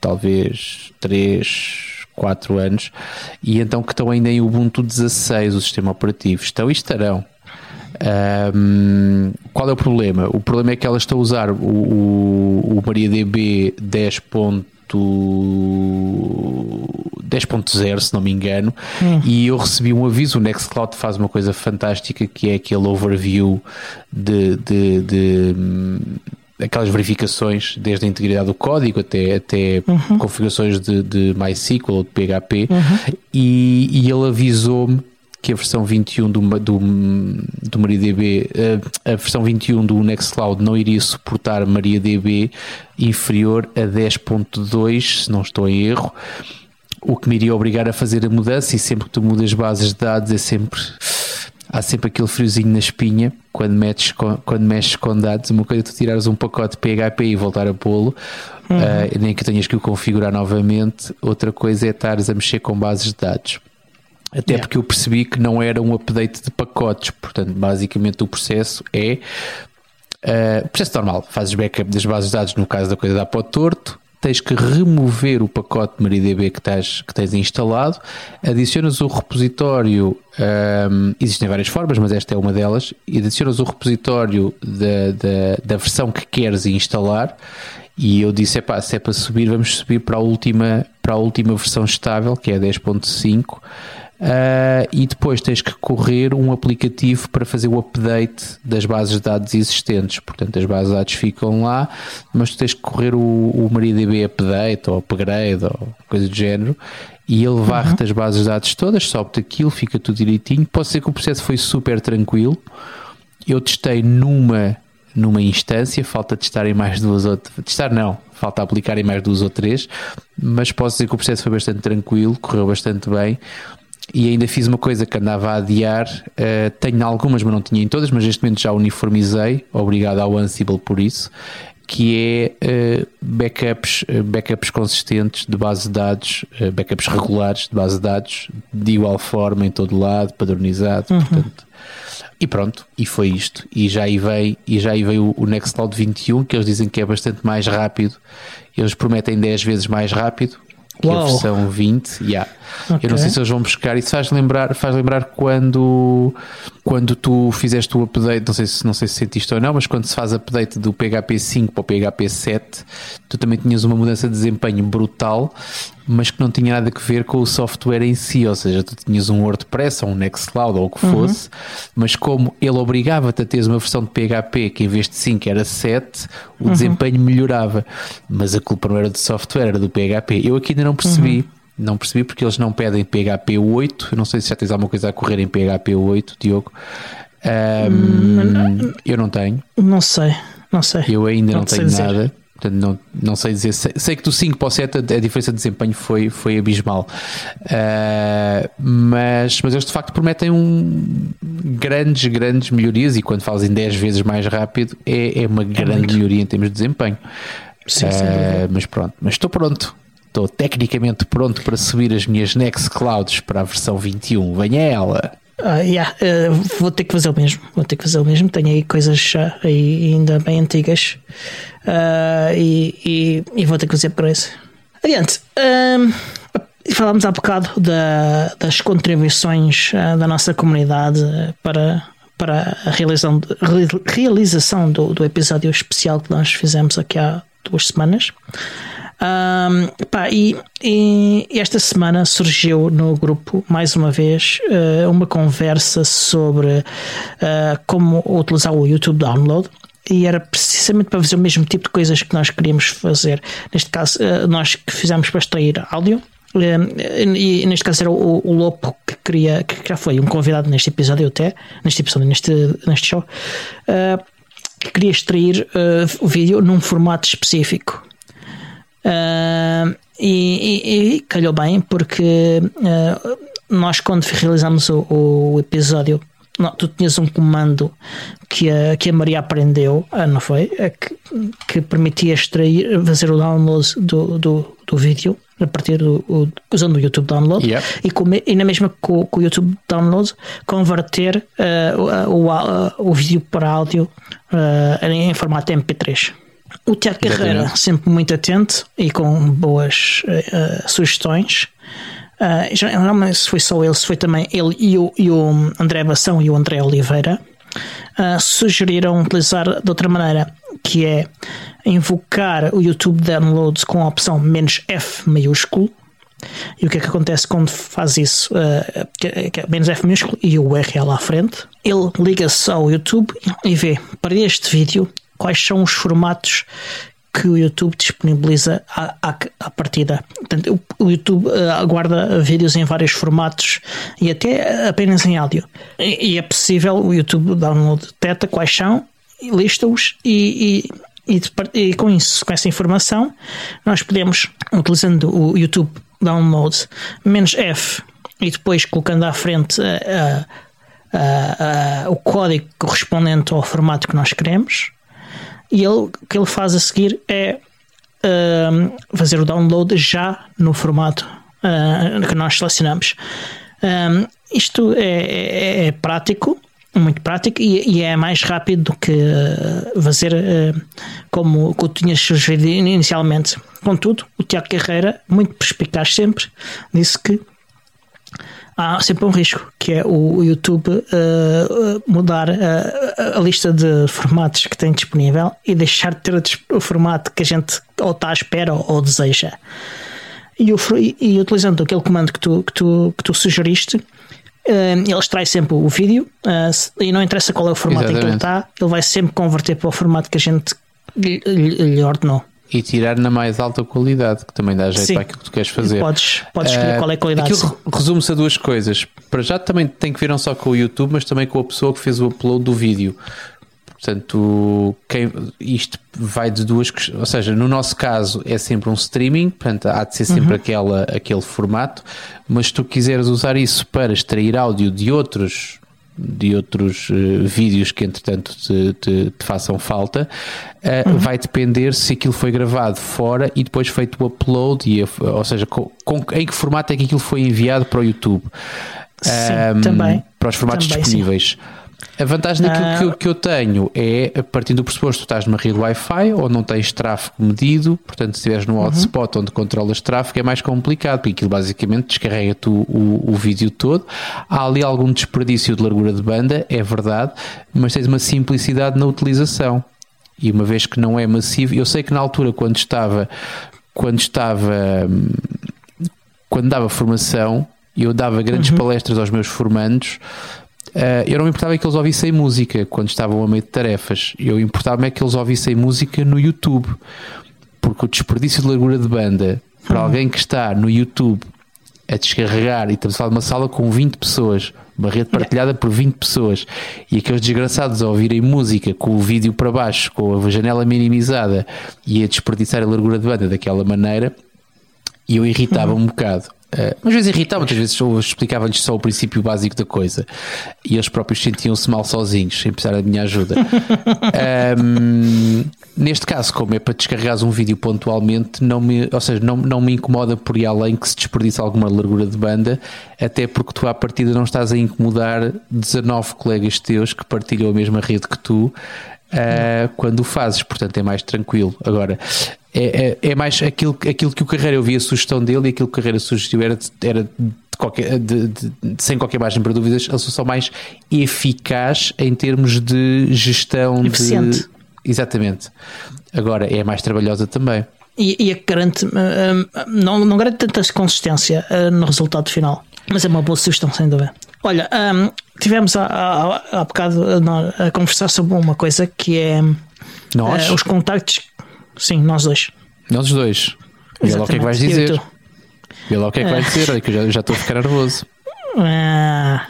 talvez 3, 4 anos, e então que estão ainda em Ubuntu 16, o sistema operativo. Estão e estarão. Um, qual é o problema? O problema é que elas estão a usar o, o, o MariaDB 10. 10.0, se não me engano, hum. e eu recebi um aviso. O Nextcloud faz uma coisa fantástica que é aquele overview de, de, de aquelas verificações, desde a integridade do código até, até uhum. configurações de, de MySQL ou de PHP, uhum. e, e ele avisou-me que a versão 21 do, do, do MariaDB, a, a versão 21 do Nextcloud não iria suportar MariaDB inferior a 10.2, se não estou em erro, o que me iria obrigar a fazer a mudança e sempre que tu mudas bases de dados é sempre há sempre aquele friozinho na espinha quando mexes com, quando mexes com dados. Uma coisa é tu tirares um pacote PHP e voltar a pô-lo, uhum. uh, nem que tenhas que o configurar novamente. Outra coisa é estares a mexer com bases de dados. Até yeah. porque eu percebi que não era um update de pacotes, portanto, basicamente o processo é uh, processo normal. Fazes backup das bases de dados no caso da coisa da para torto, tens que remover o pacote MariaDB que, tens, que tens instalado, adicionas o repositório, um, ehm, existem várias formas, mas esta é uma delas, e adicionas o repositório da, da, da versão que queres instalar. E eu disse: epá, se é para subir, vamos subir para a última, para a última versão estável, que é 10.5. Uh, e depois tens que correr um aplicativo para fazer o update das bases de dados existentes. Portanto, as bases de dados ficam lá, mas tu tens que correr o, o MariaDB update ou upgrade ou coisa do género e ele varre-te uhum. as bases de dados todas, sobe-te aquilo, fica tudo direitinho. Pode ser que o processo foi super tranquilo. Eu testei numa numa instância, falta testar em mais duas ou testar não, falta aplicar em mais duas ou três, mas posso dizer que o processo foi bastante tranquilo, correu bastante bem e ainda fiz uma coisa que andava a adiar. Uh, tenho algumas, mas não tinha em todas, mas neste momento já uniformizei. Obrigado ao Ansible por isso. Que é uh, backups, uh, backups consistentes de base de dados, backups regulares de base de dados, de igual forma em todo lado, padronizado. Uhum. Portanto, e pronto, e foi isto. E já aí veio, e já aí veio o Nextcloud 21, que eles dizem que é bastante mais rápido. Eles prometem 10 vezes mais rápido que Uau. a versão 20. Yeah. Okay. Eu não sei se eles vão buscar. Isso faz lembrar, faz lembrar quando, quando tu fizeste o update, não sei, se, não sei se sentiste ou não, mas quando se faz update do PHP 5 para o PHP 7, tu também tinhas uma mudança de desempenho brutal mas que não tinha nada a ver com o software em si, ou seja, tu tinhas um WordPress ou um Nextcloud ou o que uhum. fosse, uhum. mas como ele obrigava-te a teres uma versão de PHP que em vez de 5 era 7, o uhum. desempenho melhorava, mas a culpa não era do software, era do PHP. Eu aqui ainda não percebi. Uhum. Não percebi porque eles não pedem PHP 8. Eu não sei se já tens alguma coisa a correr em PHP 8, Diogo. Um, eu não tenho. Não sei, não sei. Eu ainda não, não tenho nada. Portanto, não, não sei dizer. Sei, sei que do 5 para o 7 a, diferença de desempenho foi, foi abismal. Uh, mas, mas eles de facto prometem um, grandes, grandes melhorias. E quando falas em 10 vezes mais rápido, é, é uma é grande muito. melhoria em termos de desempenho. Sim, uh, mas pronto, mas estou pronto. Estou tecnicamente pronto para subir as minhas Nextclouds para a versão 21. Venha ela! Uh, yeah, uh, vou ter que fazer o mesmo. Vou ter que fazer o mesmo. Tenho aí coisas ainda bem antigas uh, e, e, e, vou ter que fazer por isso. Adiante. falámos há bocado da, das contribuições da nossa comunidade para, para a realização, realização do, do episódio especial que nós fizemos aqui há duas semanas. Um, pá, e, e, esta semana surgiu no grupo, mais uma vez, uh, uma conversa sobre uh, como utilizar o YouTube Download. E era precisamente para fazer o mesmo tipo de coisas que nós queríamos fazer. Neste caso, uh, nós que fizemos para extrair áudio. E neste caso era o, o Lopo que queria, que já foi um convidado neste episódio, até neste episódio, neste, neste show, que queria extrair o vídeo num formato específico. Uh, e, e, e, calhou bem porque uh, nós quando realizamos o, o episódio não, tu tinhas um comando que a, que a Maria aprendeu, ah, não foi? Que, que permitia extrair, fazer o download do, do, do vídeo a partir do o, usando o YouTube Download yep. e, com, e na mesma com, com o YouTube Download converter uh, o, o, o, vídeo para áudio uh, em formato MP3. O Tiago Carreira, sempre muito atento e com boas uh, sugestões. Uh, já, não se foi só ele, se foi também ele e o, e o André Bação e o André Oliveira. Uh, sugeriram utilizar de outra maneira, que é invocar o YouTube Downloads com a opção menos F maiúsculo. E o que é que acontece quando faz isso? Uh, menos F maiúsculo e o URL à frente. Ele liga-se ao YouTube e vê para este vídeo quais são os formatos que o YouTube disponibiliza à, à, à partida. Portanto, o, YouTube uh, guarda vídeos em vários formatos e até apenas em áudio. E, e é possível o YouTube download detecta quais são, lista-os e, e, e, e, com isso, com essa informação, nós podemos, utilizando o YouTube download menos F e depois colocando à frente uh, uh, o código correspondente ao formato que nós queremos e ele, o que ele faz a seguir é fazer o download já no formato uh, que nós selecionamos. Um, isto é, é, é, prático, muito prático e, e, é mais rápido do que uh, fazer uh, como, como tinhas sugerido inicialmente. Contudo, o Tiago Carreira, muito perspicaz sempre, disse que há sempre um risco, que é o YouTube uh, mudar a, a, lista de formatos que tem disponível e deixar de ter o formato que a gente ou está à espera ou, ou deseja. E, o, e, utilizando aquele comando que tu, que tu, que tu sugeriste, uh, ele extrai sempre o vídeo uh, e não interessa qual é o formato Exatamente. em que ele está, ele vai sempre converter para o formato que a gente lhe, lhe ordenou e tirar na mais alta qualidade, que também dá jeito Sim. para aquilo que tu queres fazer. Podes, podes escolher uh, qual é a qualidade. Aquilo resume-se a duas coisas. Para já também tem que ver não só com o YouTube, mas também com a pessoa que fez o upload do vídeo. Portanto, quem, isto vai de duas. Ou seja, no nosso caso é sempre um streaming, portanto, há de ser sempre uhum. aquela, aquele formato. Mas se tu quiseres usar isso para extrair áudio de outros de outros uh, vídeos que entretanto te, te, te façam falta, uh, uhum. vai depender se aquilo foi gravado fora e depois feito o upload, e, ou seja, com, com, em que formato é que aquilo foi enviado para o YouTube. Sim, um, também. Para os formatos também, disponíveis. Sim. A vantagem daquilo uh... que, eu, que, eu, tenho é, a partir do pressuposto tu estás numa rede Wi-Fi ou não tens tráfego medido, portanto, se estiveres num uhum. hotspot onde controlas tráfego é mais complicado, porque aquilo basicamente descarrega-te o, o, o, vídeo todo. Há ali algum desperdício de largura de banda, é verdade, mas tens uma simplicidade na utilização. E uma vez que não é massivo, eu sei que na altura, quando estava, quando estava, quando dava formação, eu dava grandes uhum. palestras aos meus formandos eu não me importava que eles ouvissem música quando estavam a meio de tarefas. Eu importava-me é que eles ouvissem música no YouTube. Porque o desperdício de largura de banda para uhum. alguém que está no YouTube a descarregar e estamos a falar de uma sala com 20 pessoas, uma rede partilhada por 20 pessoas, e aqueles desgraçados a ouvirem música com o vídeo para baixo, com a janela minimizada e a desperdiçar a largura de banda daquela maneira, e eu irritava uhum. um bocado. Uh, às vezes irritava, muitas vezes eu explicava-lhes só o princípio básico da coisa e eles próprios sentiam-se mal sozinhos, sem precisar da minha ajuda. um, neste caso, como é para descarregares um vídeo pontualmente, não me, ou seja, não, não me incomoda por ir além que se desperdice alguma largura de banda, até porque tu à partida não estás a incomodar 19 colegas teus que partilham a mesma rede que tu. Uh, quando o fazes, portanto é mais tranquilo. Agora, é, é, é, mais aquilo, aquilo que o Carreira eu vi a sugestão dele e aquilo que o Carreira sugeriu era, era qualquer, de, de, sem qualquer margem para dúvidas, a solução mais eficaz em termos de gestão Eficiente. de. Exatamente. Agora é mais trabalhosa também. E, e que garante, uh, não, não garante tanta consistência no resultado final, mas é uma boa sugestão, sem dúvida. Olha, um, tivemos há, há, há bocado a, a, conversar sobre uma coisa que é nós? os contactos. Sim, nós dois. Nós dois. E lá o que é que vais dizer. Vê lá o que é que vai dizer, é que eu já, estou a ficar nervoso. Ah,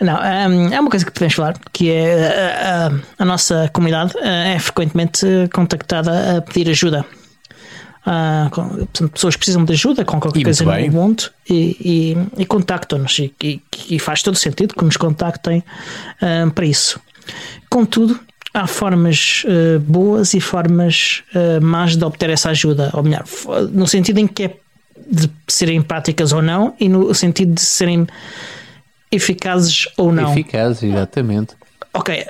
não, hum, é uma coisa que podemos falar, que é a, a, a nossa comunidade eh, é frequentemente contactada a pedir ajuda. Uh, portanto, pessoas precisam de ajuda com qualquer e coisa no mundo e, e, e contactam-nos e, e, faz todo sentido que nos contactem uh, para isso. Contudo, há formas uh, boas e formas más de obter essa ajuda, ou melhor, no sentido em que é de serem práticas ou não e no sentido de serem eficazes ou não. Eficazes, exatamente. Ok,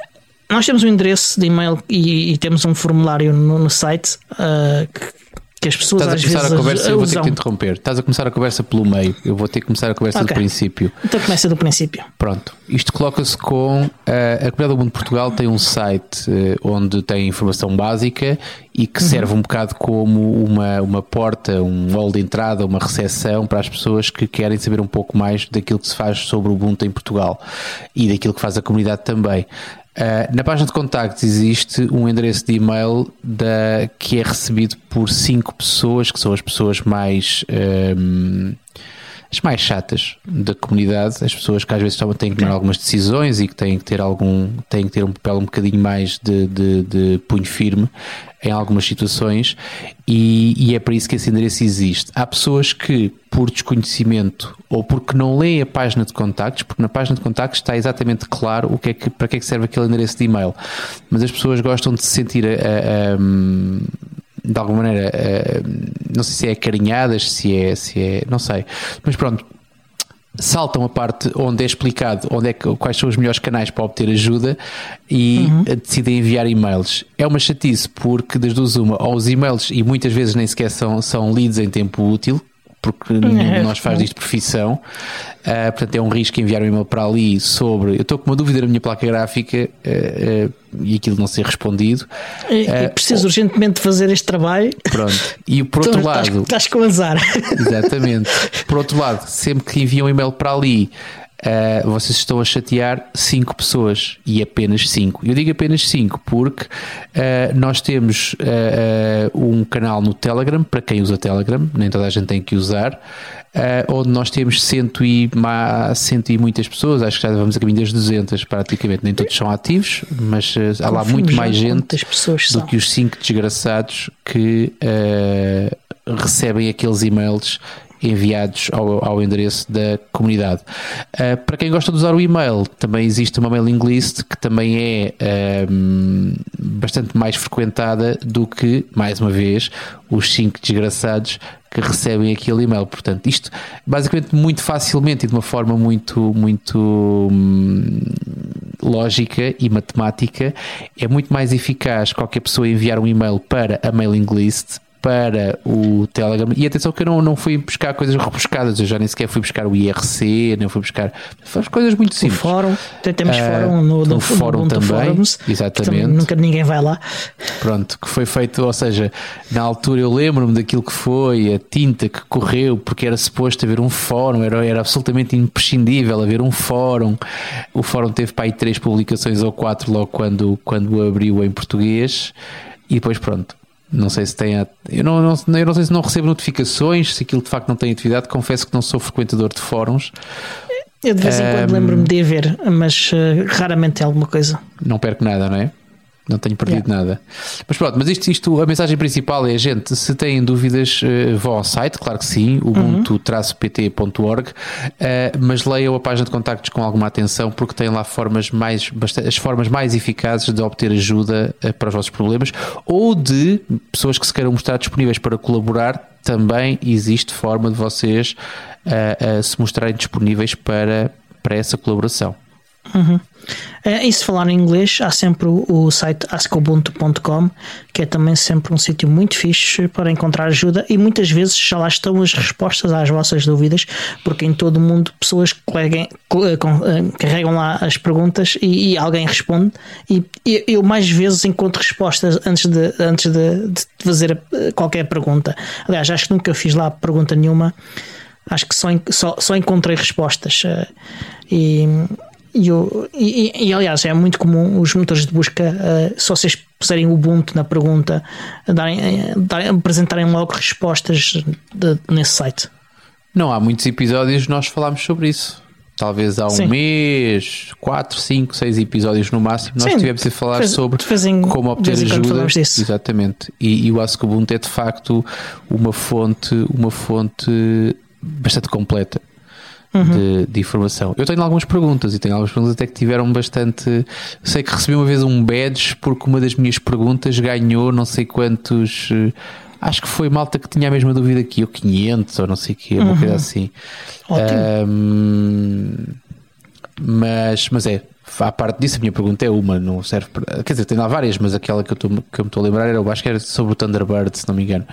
nós temos um endereço de e-mail e, e temos um formulário no, no site uh, que, que, as pessoas Estás a começar vezes a conversa, eu vou ter que te interromper. Estás a começar a conversa pelo meio, eu vou ter que começar a conversa Ok. do princípio. Então começa do princípio. Pronto, isto coloca-se com eh, a Comunidade do Mundo de Portugal tem um site eh, onde tem informação básica e que serve um bocado como uma, uma porta, um hall de entrada, uma recepção para as pessoas que querem saber um pouco mais daquilo que se faz sobre o Ubuntu em Portugal e daquilo que faz a comunidade também. Uh, na página de contactos existe um endereço de e-mail da, que é recebido por cinco pessoas, que são as pessoas mais ehm, as mais chatas da comunidade, as pessoas que às vezes têm que tomar algumas decisões e que têm que ter algum têm que ter um papel um bocadinho mais de, de, de punho firme em algumas situações e, e é para isso que esse endereço existe. Há pessoas que, por desconhecimento ou porque não leem a página de contactos, porque na página de contactos está exatamente claro o que é que, para que é que serve aquele endereço de e-mail, mas as pessoas gostam de se sentir a- a- a- de alguma maneira, eh, não sei se é acarinhadas, se é, se é, não sei, mas pronto, saltam a parte onde é explicado onde é que, quais são os melhores canais para obter ajuda e eh, decidem enviar e-mails. É uma chatice porque das duas uma, ou os e-mails e muitas vezes nem sequer são, são lidos em tempo útil, porque nenhum de nós faz disto profissão. Ah, portanto, é um risco enviar um e-mail para ali sobre. Eu estou com uma dúvida na minha placa gráfica ah, ah, e aquilo não ser respondido. E, preciso urgentemente fazer este trabalho. Pronto. E por outro Então, estás- lado, Estás com azar. Exatamente. Por outro lado, sempre que enviam um e-mail para ali, eh, vocês estão a chatear 5 pessoas e apenas 5. Eu digo apenas 5 porque eh, nós temos eh, um canal no Telegram, para quem usa Telegram, nem toda a gente tem que usar, onde nós temos cento e, ma- cento e muitas pessoas, acho que já vamos a caminho das 200 praticamente, nem todos são ativos, mas há lá muito mais gente do que os cinco desgraçados que recebem aqueles e-mails enviados ao, ao endereço da comunidade. Eh, para quem gosta de usar o e-mail, também existe uma mailing list que também é ehm, bastante mais frequentada do que, mais uma vez, os cinco desgraçados que recebem aquele e-mail. Portanto, isto basicamente muito facilmente e de uma forma muito, muito hum, lógica e matemática, é muito mais eficaz qualquer pessoa enviar um e-mail para a mailing list, para o Telegram. E atenção que eu não, não fui buscar coisas rebuscadas, eu já nem sequer fui buscar o IRC, nem fui buscar. Faz coisas muito O simples. fórum, temos Ah, fórum no, no, o fórum Ubuntu também, Forums, exatamente. nunca ninguém vai lá. Pronto, que foi feito, ou seja, na altura eu lembro-me daquilo que foi, a tinta que correu, porque era suposto haver um fórum, era, era absolutamente imprescindível haver um fórum. O fórum teve para aí três publicações ou quatro logo quando, quando o abriu em português, e depois pronto. Não sei se tem. a- Eu não, não, eu não sei se não recebo notificações, se aquilo de facto não tem atividade. Confesso que não sou frequentador de fóruns, Eu de vez em quando Ahm. lembro-me de haver, mas eh, raramente é alguma coisa. não perco nada, não é? Não tenho perdido yeah. nada. Mas pronto, mas isto, isto, a mensagem principal é, gente, se têm dúvidas, uh, vão ao site, claro que sim, ubuntu-pt.org, uh, mas leiam a página de contactos com alguma atenção, porque tem lá formas mais, as formas mais eficazes de obter ajuda uh, para os vossos problemas, ou de pessoas que se queiram mostrar disponíveis para colaborar, também existe forma de vocês se mostrarem disponíveis para, para essa colaboração. Uhum. É, e se falar em inglês, há sempre o, site askubuntu.com, que é também sempre um sítio muito fixe para encontrar ajuda e muitas vezes já lá estão as respostas às vossas dúvidas, porque em todo o mundo pessoas coleguem, eh, carregam lá as perguntas e, e alguém responde. E, e, eu mais vezes encontro respostas antes de, antes de, de fazer eh, qualquer pergunta. Aliás, acho que nunca fiz lá pergunta nenhuma. Acho que só, só, só encontrei respostas. Eh, e e, e, e, aliás, é muito comum os motores de busca, uh, se vocês puserem o Ubuntu na pergunta, darem, eh, darem, apresentarem logo respostas de, nesse site. Não há muitos episódios nós falámos sobre isso. Talvez há um Sim. mês, 4, 5, 6 episódios no máximo, nós Sim, tivemos a falar fez, sobre em, como obter ajuda. Exatamente. E, e o Ask Ubuntu é de facto uma fonte, uma fonte bastante completa uhum. de, de, informação. Eu tenho algumas perguntas e tenho algumas perguntas até que tiveram bastante. Sei que recebi uma vez um badge porque uma das minhas perguntas ganhou não sei quantos. Eh, acho que foi malta que tinha a mesma dúvida que eu, 500 ou não sei o que, uma uhum. coisa assim. Um, mas, mas é, à parte disso, a minha pergunta é uma, não serve para. Quer dizer, tem lá várias, mas aquela que eu, tô, que eu me estou a lembrar era, eu acho que era sobre o Thunderbird, se não me engano.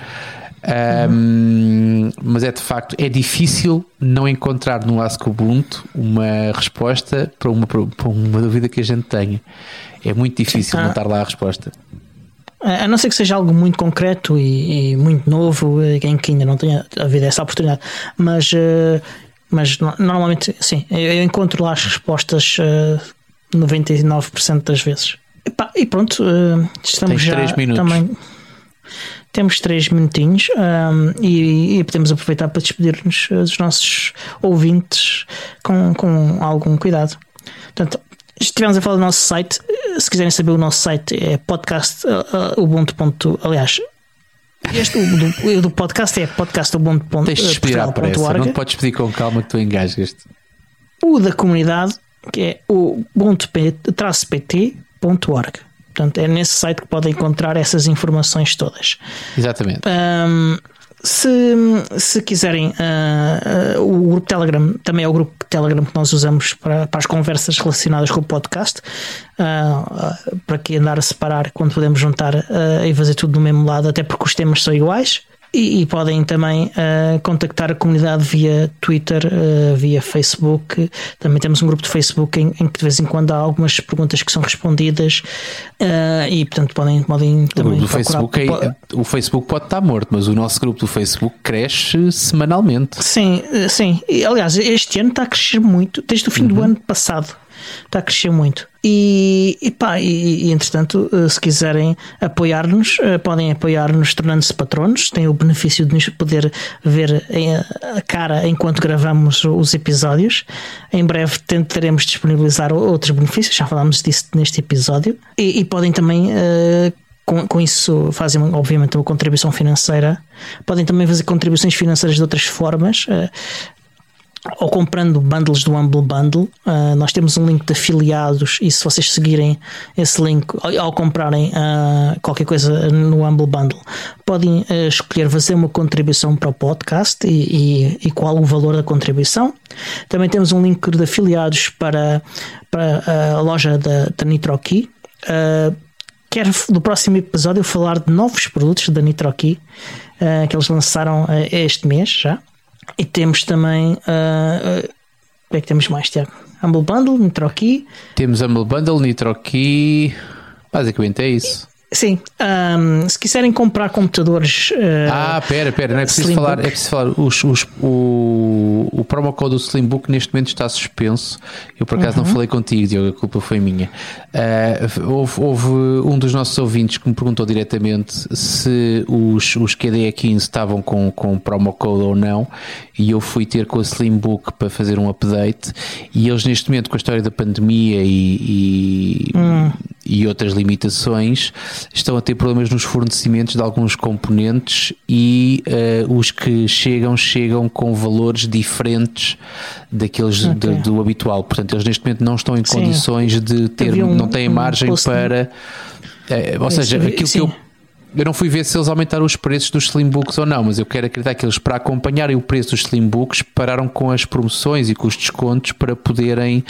Um, mas é de facto é difícil não encontrar no Ask Ubuntu uma resposta para uma, para uma dúvida que a gente tenha. É muito difícil ah. não estar lá a resposta. A não ser que seja algo muito concreto e, e muito novo, em que ainda não tenha havido essa oportunidade, mas, uh, mas normalmente sim, eu encontro lá as respostas uh, eh, 99% das vezes. E, pá, e pronto, estamos Tens já também temos três minutinhos um, e, e, podemos aproveitar para despedir-nos dos nossos ouvintes com, com algum cuidado. Portanto, estivemos a falar do nosso site. Se quiserem saber o nosso site é podcast uh, ubuntu. Aliás, este o do, do podcast é podcastubuntu.org. Tens de expirar pressa, não podes pedir com calma que tu engasgas-te. O da comunidade que é o ubuntu-pt.org. Portanto, é nesse site que podem encontrar essas informações todas. Exatamente. Um, se, se quiserem, uh, uh, o grupo Telegram também é o grupo Telegram que nós usamos para, para as conversas relacionadas com o podcast, uh, para que andar a separar quando podemos juntar e fazer tudo no mesmo lado, até porque os temas são iguais. E, e podem também uh, contactar a comunidade via Twitter, uh, via Facebook. Também temos um grupo de Facebook em, em, que de vez em quando há algumas perguntas que são respondidas uh, e, portanto, podem, podem também. O, Facebook é, o Facebook pode estar morto, mas o nosso grupo do Facebook cresce semanalmente. Sim, sim. E, aliás, este ano está a crescer muito, desde o fim uhum. do ano passado está a crescer muito. E, e pá, e, e entretanto, eh, se quiserem apoiar-nos, eh, podem apoiar-nos tornando-se patronos, têm o benefício de nos poder ver a cara enquanto gravamos os episódios. Em breve tentaremos disponibilizar outros benefícios, já falámos disso neste episódio. E, e podem também. Uh, com, com isso fazem obviamente uma contribuição financeira. Podem também fazer contribuições financeiras de outras formas ou comprando bundles do Humble Bundle. Uh, nós temos um link de afiliados e se vocês seguirem esse link ao, ao comprarem uh, qualquer coisa no Humble Bundle, podem uh, escolher fazer uma contribuição para o podcast e, e, e, qual o valor da contribuição. Também temos um link de afiliados para, para a loja da, da NitroKey. quero no próximo episódio falar de novos produtos da NitroKey que eles lançaram este mês já. E temos também. Uh, o que é que temos mais, Tiago? Humble Bundle, NitroKey. Temos Humble Bundle, NitroKey. Basicamente é isso. Sim, um, se quiserem comprar computadores. Uh, ah, pera, pera, não é preciso falar. É preciso falar. Os, os, o, o promo code do Slimbook neste momento está suspenso. Eu por acaso uhum. não falei contigo, Diogo, a culpa foi minha. Uh, houve, houve, um dos nossos ouvintes que me perguntou diretamente se os, os QDE15 estavam com, com promo code ou não, e eu fui ter com a Slimbook para fazer um update. E eles, neste momento, com a história da pandemia e, e, hum. e outras limitações estão a ter problemas nos fornecimentos de alguns componentes e uh, os que chegam, chegam com valores diferentes daqueles okay. de, do habitual. Portanto, eles neste momento não estão em Sim. condições de ter, um, não têm margem um para. Uh, ou seja, aquilo Sim. que eu eu não fui ver se eles aumentaram os preços dos Slimbooks ou não, mas eu quero acreditar que eles, para acompanharem o preço dos Slimbooks, pararam com as promoções e com os descontos para poderem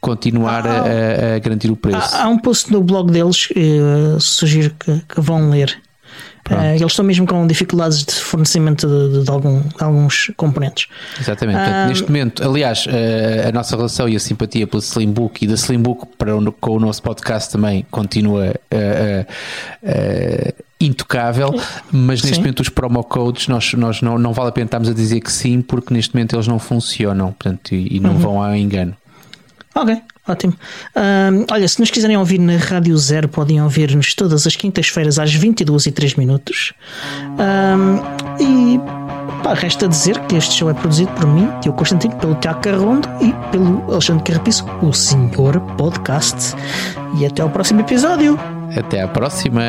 continuar ah, a, a, garantir o preço. Há, há, um post no blog deles que uh, sugiro que, que, vão ler. Uh, eles estão mesmo com dificuldades de fornecimento de, de, algum, de alguns componentes. Exatamente. Portanto, ah, neste momento, aliás, uh, a nossa relação e a simpatia pelo Slimbook e da Slimbook para o, com o nosso podcast também continua intocável, mas neste sim. momento os promo codes nós, nós não, não vale a pena estarmos a dizer que sim, porque neste momento eles não funcionam portanto, e, e não uhum. vão ao engano. Ok, ótimo. Um, olha, se nos quiserem ouvir na Rádio Zero, podem ouvir-nos todas as quintas-feiras às 22 e 3 minutos. Um, e pá, resta dizer que este show é produzido por mim, Tio Constantino, pelo Tiago Carrondo e pelo Alexandre Carrapiço, o Senhor Podcast. E até ao próximo episódio. Até à próxima.